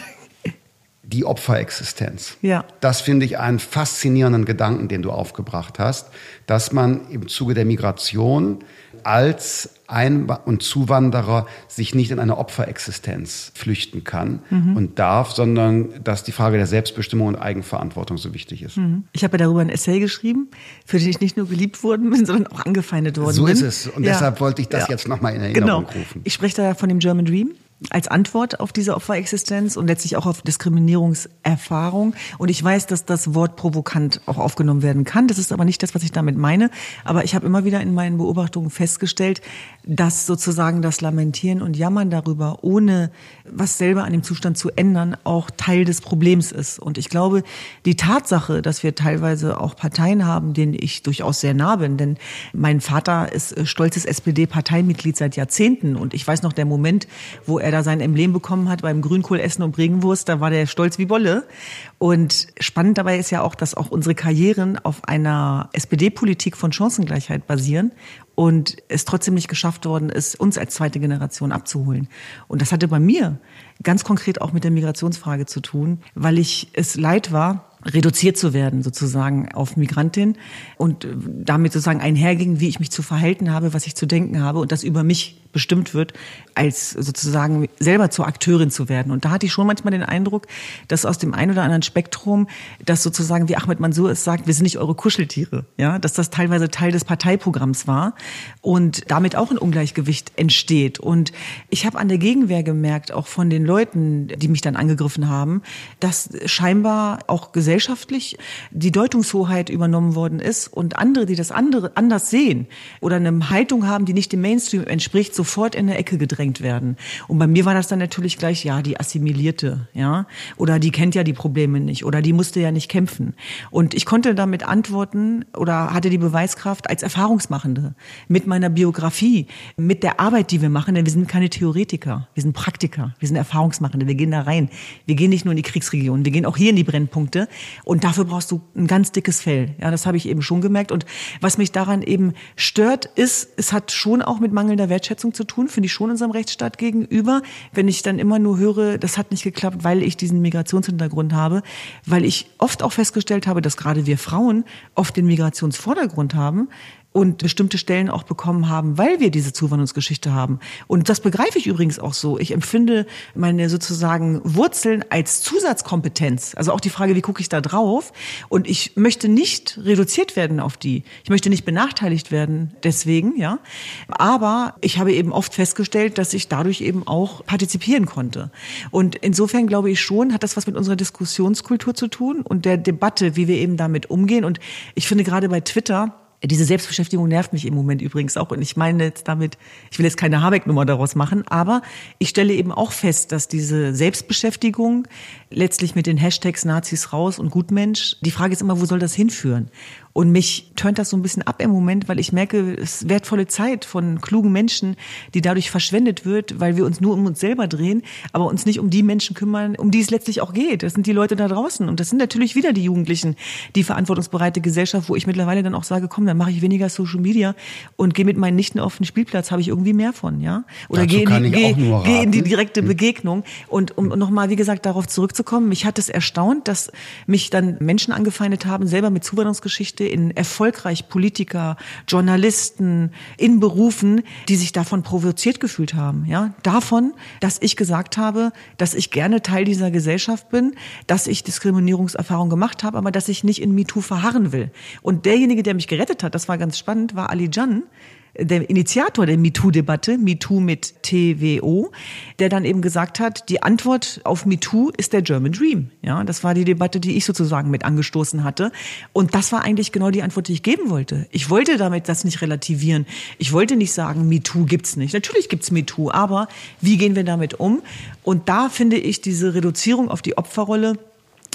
die Opferexistenz. Ja. Das finde ich einen faszinierenden Gedanken, den du aufgebracht hast, dass man im Zuge der Migration als Ein- und Zuwanderer sich nicht in eine Opferexistenz flüchten kann mhm. und darf, sondern dass die Frage der Selbstbestimmung und Eigenverantwortung so wichtig ist. Mhm. Ich habe ja darüber ein Essay geschrieben, für den ich nicht nur geliebt worden bin, sondern auch angefeindet worden so bin. So ist es. Und ja. deshalb wollte ich das ja. jetzt nochmal in Erinnerung genau. rufen. Ich spreche da ja von dem German Dream als Antwort auf diese Opferexistenz und letztlich auch auf Diskriminierungserfahrung. Und ich weiß, dass das Wort provokant auch aufgenommen werden kann. Das ist aber nicht das, was ich damit meine. Aber ich habe immer wieder in meinen Beobachtungen festgestellt, dass sozusagen das Lamentieren und Jammern darüber, ohne was selber an dem Zustand zu ändern, auch Teil des Problems ist. Und ich glaube, die Tatsache, dass wir teilweise auch Parteien haben, denen ich durchaus sehr nah bin, denn mein Vater ist äh, stolzes SPD-Parteimitglied seit Jahrzehnten und ich weiß noch der Moment, wo er da sein Emblem bekommen hat beim Grünkohlessen und Regenwurst, da war der stolz wie Wolle. Und spannend dabei ist ja auch, dass auch unsere Karrieren auf einer SPD-Politik von Chancengleichheit basieren und es trotzdem nicht geschafft worden ist, uns als zweite Generation abzuholen. Und das hatte bei mir ganz konkret auch mit der Migrationsfrage zu tun, weil ich es leid war, reduziert zu werden, sozusagen auf Migrantin und damit sozusagen einherging, wie ich mich zu verhalten habe, was ich zu denken habe und das über mich bestimmt wird, als sozusagen selber zur Akteurin zu werden. Und da hatte ich schon manchmal den Eindruck, dass aus dem einen oder anderen Spektrum, dass sozusagen, wie Ahmed Mansour es sagt, wir sind nicht eure Kuscheltiere, ja, dass das teilweise Teil des Parteiprogramms war und damit auch ein Ungleichgewicht entsteht. Und ich habe an der Gegenwehr gemerkt, auch von den Leuten, die mich dann angegriffen haben, dass scheinbar auch gesellschaftlich die Deutungshoheit übernommen worden ist und andere, die das andere anders sehen oder eine Haltung haben, die nicht dem Mainstream entspricht, sofort in eine Ecke gedrängt werden. Und bei mir war das dann natürlich gleich, ja, die assimilierte, ja, oder die kennt ja die Probleme nicht oder die musste ja nicht kämpfen. Und ich konnte damit antworten oder hatte die Beweiskraft als Erfahrungsmachende mit meiner Biografie, mit der Arbeit, die wir machen, denn wir sind keine Theoretiker, wir sind Praktiker, wir sind Erfahrungsmachende, wir gehen da rein. Wir gehen nicht nur in die Kriegsregion, wir gehen auch hier in die Brennpunkte und dafür brauchst du ein ganz dickes Fell. Ja, das habe ich eben schon gemerkt und was mich daran eben stört, ist, es hat schon auch mit mangelnder Wertschätzung Verantwortung zu tun, finde ich schon unserem Rechtsstaat gegenüber. Wenn ich dann immer nur höre, das hat nicht geklappt, weil ich diesen Migrationshintergrund habe, weil ich oft auch festgestellt habe, dass gerade wir Frauen oft den Migrationsvordergrund haben, und bestimmte Stellen auch bekommen haben, weil wir diese Zuwanderungsgeschichte haben. Und das begreife ich übrigens auch so. Ich empfinde meine sozusagen Wurzeln als Zusatzkompetenz. Also auch die Frage, wie gucke ich da drauf? Und ich möchte nicht reduziert werden auf die. Ich möchte nicht benachteiligt werden deswegen, ja. Aber ich habe eben oft festgestellt, dass ich dadurch eben auch partizipieren konnte. Und insofern glaube ich schon, hat das was mit unserer Diskussionskultur zu tun und der Debatte, wie wir eben damit umgehen. Und ich finde gerade bei Twitter, diese Selbstbeschäftigung nervt mich im Moment übrigens auch. Und ich meine jetzt damit, ich will jetzt keine Habeck-Nummer daraus machen, aber ich stelle eben auch fest, dass diese Selbstbeschäftigung letztlich mit den Hashtags Nazis raus und Gutmensch, die Frage ist immer, wo soll das hinführen? Und mich tönt das so ein bisschen ab im Moment, weil ich merke, es ist wertvolle Zeit von klugen Menschen, die dadurch verschwendet wird, weil wir uns nur um uns selber drehen, aber uns nicht um die Menschen kümmern, um die es letztlich auch geht. Das sind die Leute da draußen. Und das sind natürlich wieder die Jugendlichen, die verantwortungsbereite Gesellschaft, wo ich mittlerweile dann auch sage, komm, dann mache ich weniger Social Media und gehe mit meinen Nichten auf den Spielplatz, habe ich irgendwie mehr von, ja? Oder gehe in, die, geh, geh in die direkte hm. Begegnung. Und um nochmal, wie gesagt, darauf zurückzukommen, mich hat es erstaunt, dass mich dann Menschen angefeindet haben, selber mit Zuwanderungsgeschichte Geschichte in erfolgreich Politiker, Journalisten, in Berufen, die sich davon provoziert gefühlt haben. Ja, davon, dass ich gesagt habe, dass ich gerne Teil dieser Gesellschaft bin, dass ich Diskriminierungserfahrung gemacht habe, aber dass ich nicht in MeToo verharren will. Und derjenige, der mich gerettet hat, das war ganz spannend, war Ali Jan, der Initiator der MeToo-Debatte, MeToo mit TWO, der dann eben gesagt hat, die Antwort auf MeToo ist der German Dream. Ja, das war die Debatte, die ich sozusagen mit angestoßen hatte. Und das war eigentlich genau die Antwort, die ich geben wollte. Ich wollte damit das nicht relativieren. Ich wollte nicht sagen, MeToo gibt's nicht. Natürlich gibt's MeToo, aber wie gehen wir damit um? Und da finde ich diese Reduzierung auf die Opferrolle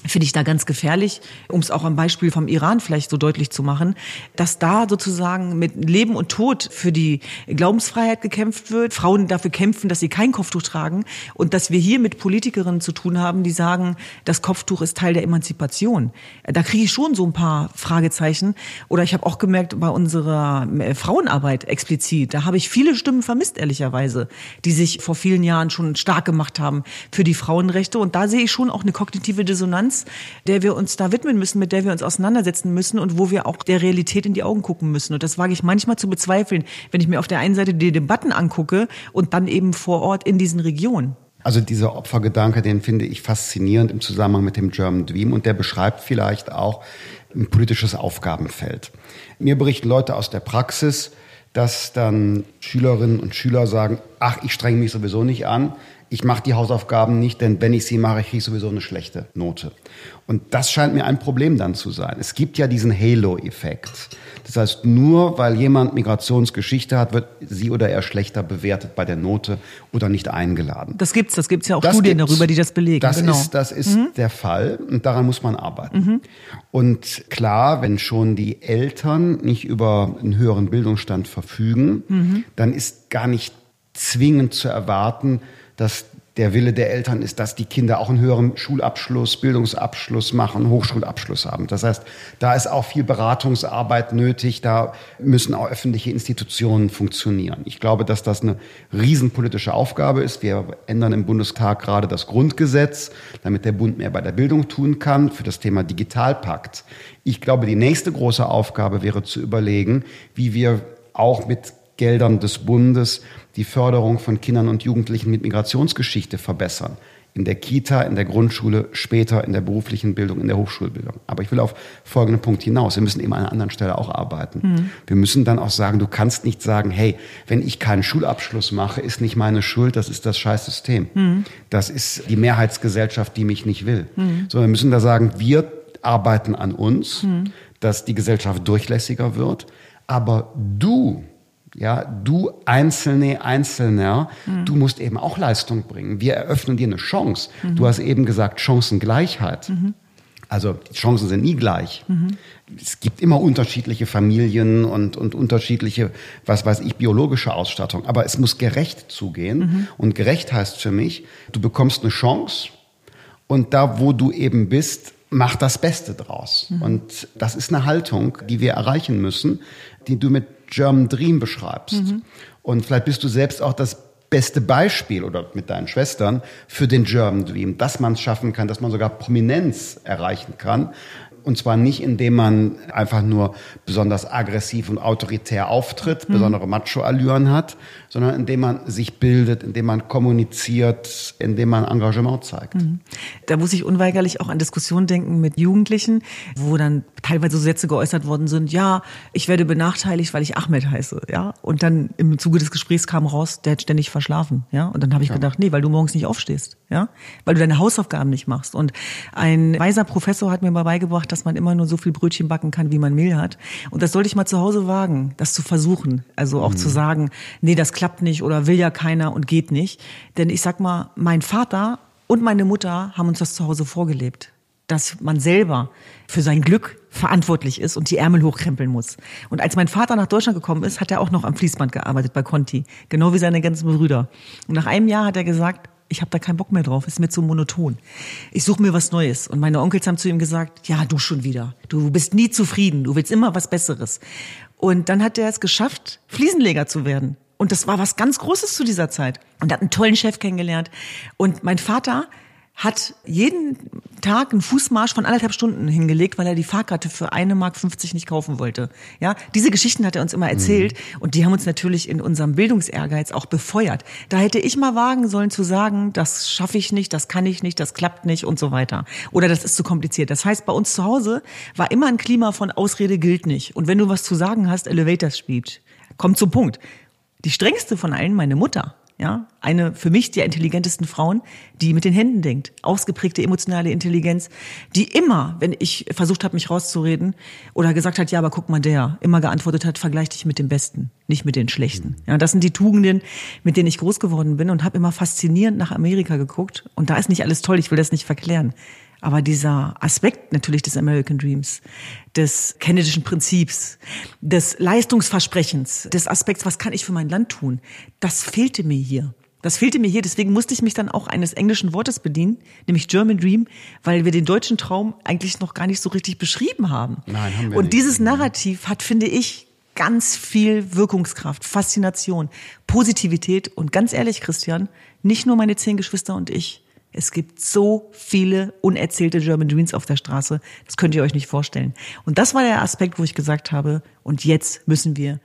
finde ich da ganz gefährlich, um es auch am Beispiel vom Iran vielleicht so deutlich zu machen, dass da sozusagen mit Leben und Tod für die Glaubensfreiheit gekämpft wird, Frauen dafür kämpfen, dass sie kein Kopftuch tragen und dass wir hier mit Politikerinnen zu tun haben, die sagen, das Kopftuch ist Teil der Emanzipation. Da kriege ich schon so ein paar Fragezeichen. Oder ich habe auch gemerkt, bei unserer äh, Frauenarbeit explizit, da habe ich viele Stimmen vermisst, ehrlicherweise, die sich vor vielen Jahren schon stark gemacht haben für die Frauenrechte. Und da sehe ich schon auch eine kognitive Dissonanz Instanz, der wir uns da widmen müssen, mit der wir uns auseinandersetzen müssen und wo wir auch der Realität in die Augen gucken müssen. Und das wage ich manchmal zu bezweifeln, wenn ich mir auf der einen Seite die Debatten angucke und dann eben vor Ort in diesen Regionen. Also dieser Opfergedanke, den finde ich faszinierend im Zusammenhang mit dem German Dream und der beschreibt vielleicht auch ein politisches Aufgabenfeld. Mir berichten Leute aus der Praxis, dass dann Schülerinnen und Schüler sagen, ach, ich strenge mich sowieso nicht an, ich mache die Hausaufgaben nicht, denn wenn ich sie mache, kriege ich sowieso eine schlechte Note. Und das scheint mir ein Problem dann zu sein. Es gibt ja diesen Halo-Effekt. Das heißt, nur weil jemand Migrationsgeschichte hat, wird sie oder er schlechter bewertet bei der Note oder nicht eingeladen. Das gibt's, das gibt's ja auch das Studien darüber, die das belegen. Das genau. ist, das ist mhm. der Fall und daran muss man arbeiten. Mhm. Und klar, wenn schon die Eltern nicht über einen höheren Bildungsstand verfügen, mhm. dann ist gar nicht zwingend zu erwarten, dass der Wille der Eltern ist, dass die Kinder auch einen höheren Schulabschluss, Bildungsabschluss machen, Hochschulabschluss haben. Das heißt, da ist auch viel Beratungsarbeit nötig, da müssen auch öffentliche Institutionen funktionieren. Ich glaube, dass das eine riesenpolitische Aufgabe ist. Wir ändern im Bundestag gerade das Grundgesetz, damit der Bund mehr bei der Bildung tun kann, für das Thema Digitalpakt. Ich glaube, die nächste große Aufgabe wäre zu überlegen, wie wir auch mit Geldern des Bundes die Förderung von Kindern und Jugendlichen mit Migrationsgeschichte verbessern. In der Kita, in der Grundschule, später in der beruflichen Bildung, in der Hochschulbildung. Aber ich will auf folgenden Punkt hinaus. Wir müssen eben an einer anderen Stelle auch arbeiten. Mhm. Wir müssen dann auch sagen, du kannst nicht sagen, hey, wenn ich keinen Schulabschluss mache, ist nicht meine Schuld, das ist das Scheißsystem. Mhm. Das ist die Mehrheitsgesellschaft, die mich nicht will. Mhm. Sondern wir müssen da sagen, wir arbeiten an uns, mhm. dass die Gesellschaft durchlässiger wird. Aber du ja, du Einzelne, Einzelner, mhm. du musst eben auch Leistung bringen. Wir eröffnen dir eine Chance. Mhm. Du hast eben gesagt, Chancengleichheit. Mhm. Also die Chancen sind nie gleich. Es gibt immer unterschiedliche Familien und, und unterschiedliche, was weiß ich, biologische Ausstattung. Aber es muss gerecht zugehen. Und gerecht heißt für mich, du bekommst eine Chance und da, wo du eben bist, mach das Beste draus. Und das ist eine Haltung, die wir erreichen müssen, die du mit German Dream beschreibst. Mhm. Und vielleicht bist du selbst auch das beste Beispiel oder mit deinen Schwestern für den German Dream, dass man es schaffen kann, dass man sogar Prominenz erreichen kann. Und zwar nicht, indem man einfach nur besonders aggressiv und autoritär auftritt, mhm. besondere Macho-Allüren hat, sondern indem man sich bildet, indem man kommuniziert, indem man Engagement zeigt. Mhm. Da muss ich unweigerlich auch an Diskussionen denken mit Jugendlichen, wo dann teilweise so Sätze geäußert worden sind, ja, ich werde benachteiligt, weil ich Ahmed heiße, ja. Und dann im Zuge des Gesprächs kam raus, der hat ständig verschlafen, ja. Und dann habe ich ja. gedacht, nee, weil du morgens nicht aufstehst, ja. Weil du deine Hausaufgaben nicht machst. Und ein weiser Professor hat mir mal beigebracht, dass man immer nur so viel Brötchen backen kann, wie man Mehl hat. Und das sollte ich mal zu Hause wagen, das zu versuchen. Also auch mhm. zu sagen, nee, das klappt nicht oder will ja keiner und geht nicht. Denn ich sag mal, mein Vater und meine Mutter haben uns das zu Hause vorgelebt. Dass man selber für sein Glück verantwortlich ist und die Ärmel hochkrempeln muss. Und als mein Vater nach Deutschland gekommen ist, hat er auch noch am Fließband gearbeitet bei Conti. Genau wie seine ganzen Brüder. Und nach einem Jahr hat er gesagt, ich habe da keinen Bock mehr drauf, ist mir zu monoton. Ich suche mir was Neues. Und meine Onkels haben zu ihm gesagt, ja, du schon wieder. Du bist nie zufrieden, du willst immer was Besseres. Und dann hat er es geschafft, Fliesenleger zu werden. Und das war was ganz Großes zu dieser Zeit. Und er hat einen tollen Chef kennengelernt. Und mein Vater hat jeden Tag einen Fußmarsch von anderthalb Stunden hingelegt, weil er die Fahrkarte für eine Mark 50 nicht kaufen wollte. Ja, diese Geschichten hat er uns immer erzählt mhm. und die haben uns natürlich in unserem Bildungsehrgeiz auch befeuert. Da hätte ich mal wagen sollen zu sagen, das schaffe ich nicht, das kann ich nicht, das klappt nicht und so weiter. Oder das ist zu kompliziert. Das heißt, bei uns zu Hause war immer ein Klima von Ausrede gilt nicht. Und wenn du was zu sagen hast, Elevator Speech. Kommt zum Punkt. Die strengste von allen, meine Mutter, ja, eine für mich der intelligentesten Frauen, die mit den Händen denkt, ausgeprägte emotionale Intelligenz, die immer, wenn ich versucht habe, mich rauszureden oder gesagt hat, ja, aber guck mal der, immer geantwortet hat, vergleich dich mit dem Besten, nicht mit den Schlechten. Ja, das sind die Tugenden, mit denen ich groß geworden bin und habe immer faszinierend nach Amerika geguckt. Und da ist nicht alles toll, ich will das nicht verklären. Aber dieser Aspekt natürlich des American Dreams, des kennedischen Prinzips, des Leistungsversprechens, des Aspekts, was kann ich für mein Land tun, das fehlte mir hier. Das fehlte mir hier, deswegen musste ich mich dann auch eines englischen Wortes bedienen, nämlich German Dream, weil wir den deutschen Traum eigentlich noch gar nicht so richtig beschrieben haben. Nein, haben wir Und nicht. dieses Narrativ hat, finde ich, ganz viel Wirkungskraft, Faszination, Positivität und ganz ehrlich, Christian, nicht nur meine zehn Geschwister und ich, es gibt so viele unerzählte German Dreams auf der Straße. Das könnt ihr euch nicht vorstellen. Und das war der Aspekt, wo ich gesagt habe, und jetzt müssen wir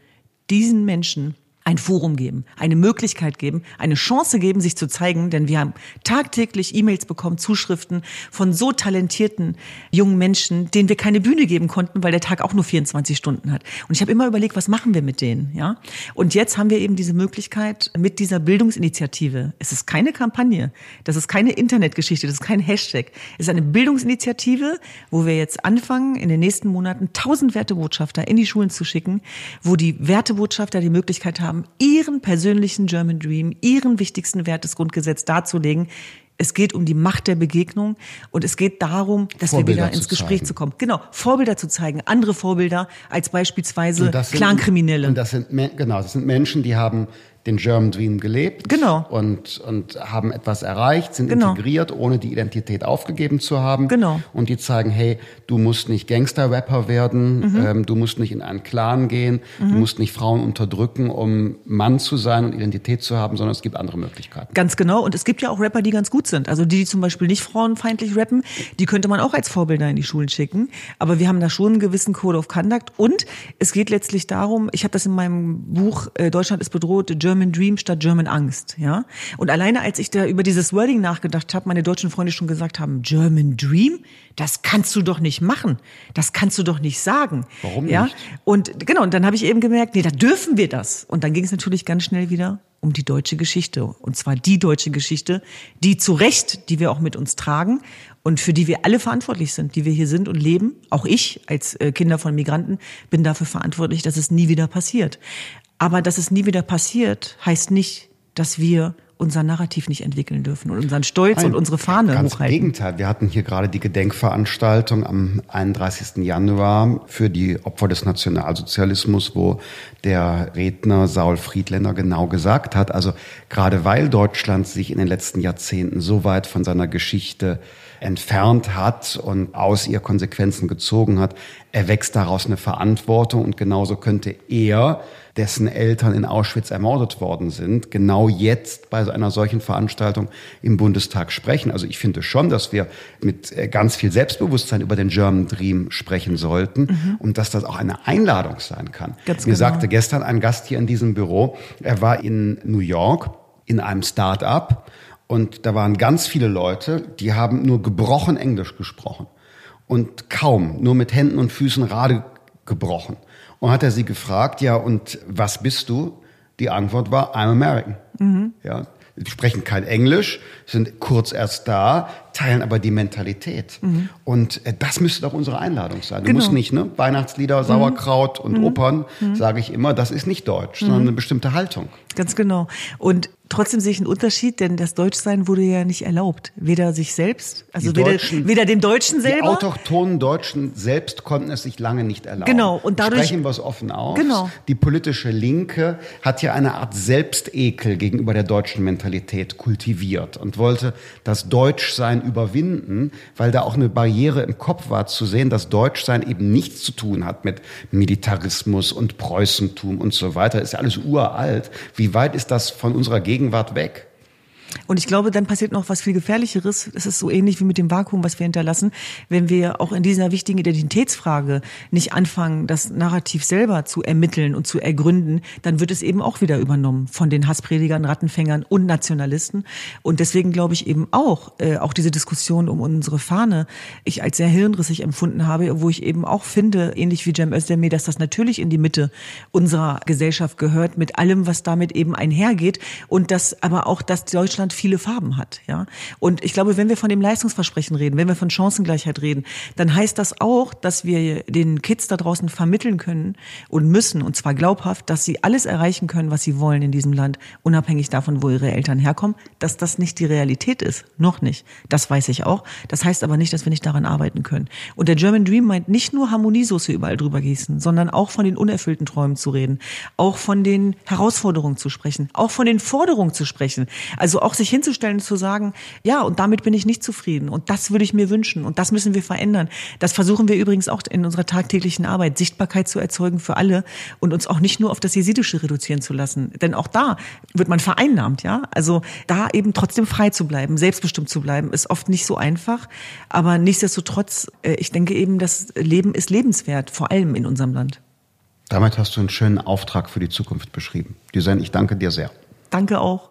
diesen Menschen ein Forum geben, eine Möglichkeit geben, eine Chance geben, sich zu zeigen, denn wir haben tagtäglich E-Mails bekommen, Zuschriften von so talentierten jungen Menschen, denen wir keine Bühne geben konnten, weil der Tag auch nur 24 Stunden hat. Und ich habe immer überlegt, was machen wir mit denen, ja? Und jetzt haben wir eben diese Möglichkeit mit dieser Bildungsinitiative. Es ist keine Kampagne, das ist keine Internetgeschichte, das ist kein Hashtag. Es ist eine Bildungsinitiative, wo wir jetzt anfangen, in den nächsten Monaten tausend Wertebotschafter in die Schulen zu schicken, wo die Wertebotschafter die Möglichkeit haben, haben, ihren persönlichen German Dream, ihren wichtigsten Wert des Grundgesetzes darzulegen. Es geht um die Macht der Begegnung und es geht darum, dass Vorbilder wir wieder ins Gespräch zeigen. zu kommen. Genau, Vorbilder zu zeigen, andere Vorbilder als beispielsweise Clankriminelle. Und das sind genau, das sind Menschen, die haben den German Dream gelebt Genau. und, und haben etwas erreicht, sind Genau. integriert, ohne die Identität aufgegeben zu haben. Genau. Und die zeigen, hey, du musst nicht Gangster-Rapper werden, Mhm. ähm, du musst nicht in einen Clan gehen, du musst nicht Frauen unterdrücken, um Mann zu sein und Identität zu haben, sondern es gibt andere Möglichkeiten. Ganz genau. Und es gibt ja auch Rapper, die ganz gut sind. Also die, die zum Beispiel nicht frauenfeindlich rappen, die könnte man auch als Vorbilder in die Schulen schicken. Aber wir haben da schon einen gewissen Code of Conduct. Und es geht letztlich darum, ich habe das in meinem Buch äh, Deutschland ist bedroht, German Dream statt German Angst. Ja. Und alleine als ich da über dieses Wording nachgedacht habe, meine deutschen Freunde schon gesagt haben, German Dream, das kannst du doch nicht machen. Das kannst du doch nicht sagen. Warum ja? nicht? Und genau, und dann habe ich eben gemerkt, nee, da dürfen wir das. Und dann ging es natürlich ganz schnell wieder um die deutsche Geschichte. Und zwar die deutsche Geschichte, die zu Recht, die wir auch mit uns tragen und für die wir alle verantwortlich sind, die wir hier sind und leben. Auch ich als äh, Kinder von Migranten bin dafür verantwortlich, dass es nie wieder passiert. Aber dass es nie wieder passiert, heißt nicht, dass wir unser Narrativ nicht entwickeln dürfen und unseren Stolz Nein, und unsere Fahne Ganz im hochhalten. Gegenteil. Wir hatten hier gerade die Gedenkveranstaltung am 31. Januar für die Opfer des Nationalsozialismus, wo der Redner Saul Friedländer genau gesagt hat, also gerade weil Deutschland sich in den letzten Jahrzehnten so weit von seiner Geschichte entfernt hat und aus ihr Konsequenzen gezogen hat, erwächst daraus eine Verantwortung und genauso könnte er, dessen Eltern in Auschwitz ermordet worden sind, genau jetzt bei einer solchen Veranstaltung im Bundestag sprechen. Also ich finde schon, dass wir mit äh, ganz viel Selbstbewusstsein über den German Dream sprechen sollten und dass das auch eine Einladung sein kann. Ganz Mir genau. sagte gestern ein Gast hier in diesem Büro, er war in New York in einem Start-up und da waren ganz viele Leute, die haben nur gebrochen Englisch gesprochen und kaum, nur mit Händen und Füßen gerade gebrochen. Und hat er sie gefragt, ja, und was bist du? Die Antwort war, I'm American. Ja, die sprechen kein Englisch, sind kurz erst da, teilen aber die Mentalität. Und äh, das müsste doch unsere Einladung sein. Du Genau. musst nicht, ne, Weihnachtslieder, Sauerkraut und Opern, sage ich immer, das ist nicht deutsch, sondern eine bestimmte Haltung. Ganz genau. Und trotzdem sehe ich einen Unterschied, denn das Deutschsein wurde ja nicht erlaubt. Weder sich selbst, also Die weder, weder dem Deutschen Die selber. autochthonen Deutschen selbst konnten es sich lange nicht erlauben. Genau, und dadurch- Sprechen wir es offen aus. Genau. Die politische Linke hat ja eine Art Selbstekel gegenüber der deutschen Mentalität kultiviert und wollte das Deutschsein überwinden, weil da auch eine Barriere im Kopf war, zu sehen, dass Deutschsein eben nichts zu tun hat mit Militarismus und Preußentum und so weiter. Ist ja alles uralt. Wie weit ist das von unserer Gegenwart weg? Und ich glaube, dann passiert noch was viel Gefährlicheres. Es ist so ähnlich wie mit dem Vakuum, was wir hinterlassen. Wenn wir auch in dieser wichtigen Identitätsfrage nicht anfangen, das Narrativ selber zu ermitteln und zu ergründen, dann wird es eben auch wieder übernommen von den Hasspredigern, Rattenfängern und Nationalisten. Und deswegen glaube ich eben auch, äh, auch diese Diskussion um unsere Fahne, ich als sehr hirnrissig empfunden habe, wo ich eben auch finde, ähnlich wie Cem Özdemir, dass das natürlich in die Mitte unserer Gesellschaft gehört, mit allem, was damit eben einhergeht. Und dass aber auch, dass Deutschland viele Farben hat, ja. Und ich glaube, wenn wir von dem Leistungsversprechen reden, wenn wir von Chancengleichheit reden, dann heißt das auch, dass wir den Kids da draußen vermitteln können und müssen, und zwar glaubhaft, dass sie alles erreichen können, was sie wollen in diesem Land, unabhängig davon, wo ihre Eltern herkommen, dass das nicht die Realität ist. Noch nicht. Das weiß ich auch. Das heißt aber nicht, dass wir nicht daran arbeiten können. Und der German Dream meint nicht nur Harmoniesoße überall drüber gießen, sondern auch von den unerfüllten Träumen zu reden, auch von den Herausforderungen zu sprechen, auch von den Forderungen zu sprechen. Also auch sich hinzustellen und zu sagen, ja, und damit bin ich nicht zufrieden und das würde ich mir wünschen und das müssen wir verändern. Das versuchen wir übrigens auch in unserer tagtäglichen Arbeit, Sichtbarkeit zu erzeugen für alle und uns auch nicht nur auf das Jesidische reduzieren zu lassen. Denn auch da wird man vereinnahmt, ja. Also da eben trotzdem frei zu bleiben, selbstbestimmt zu bleiben, ist oft nicht so einfach. Aber nichtsdestotrotz, äh, ich denke eben, das Leben ist lebenswert, vor allem in unserem Land. Damit hast du einen schönen Auftrag für die Zukunft beschrieben. Düsen, ich danke dir sehr. Danke auch.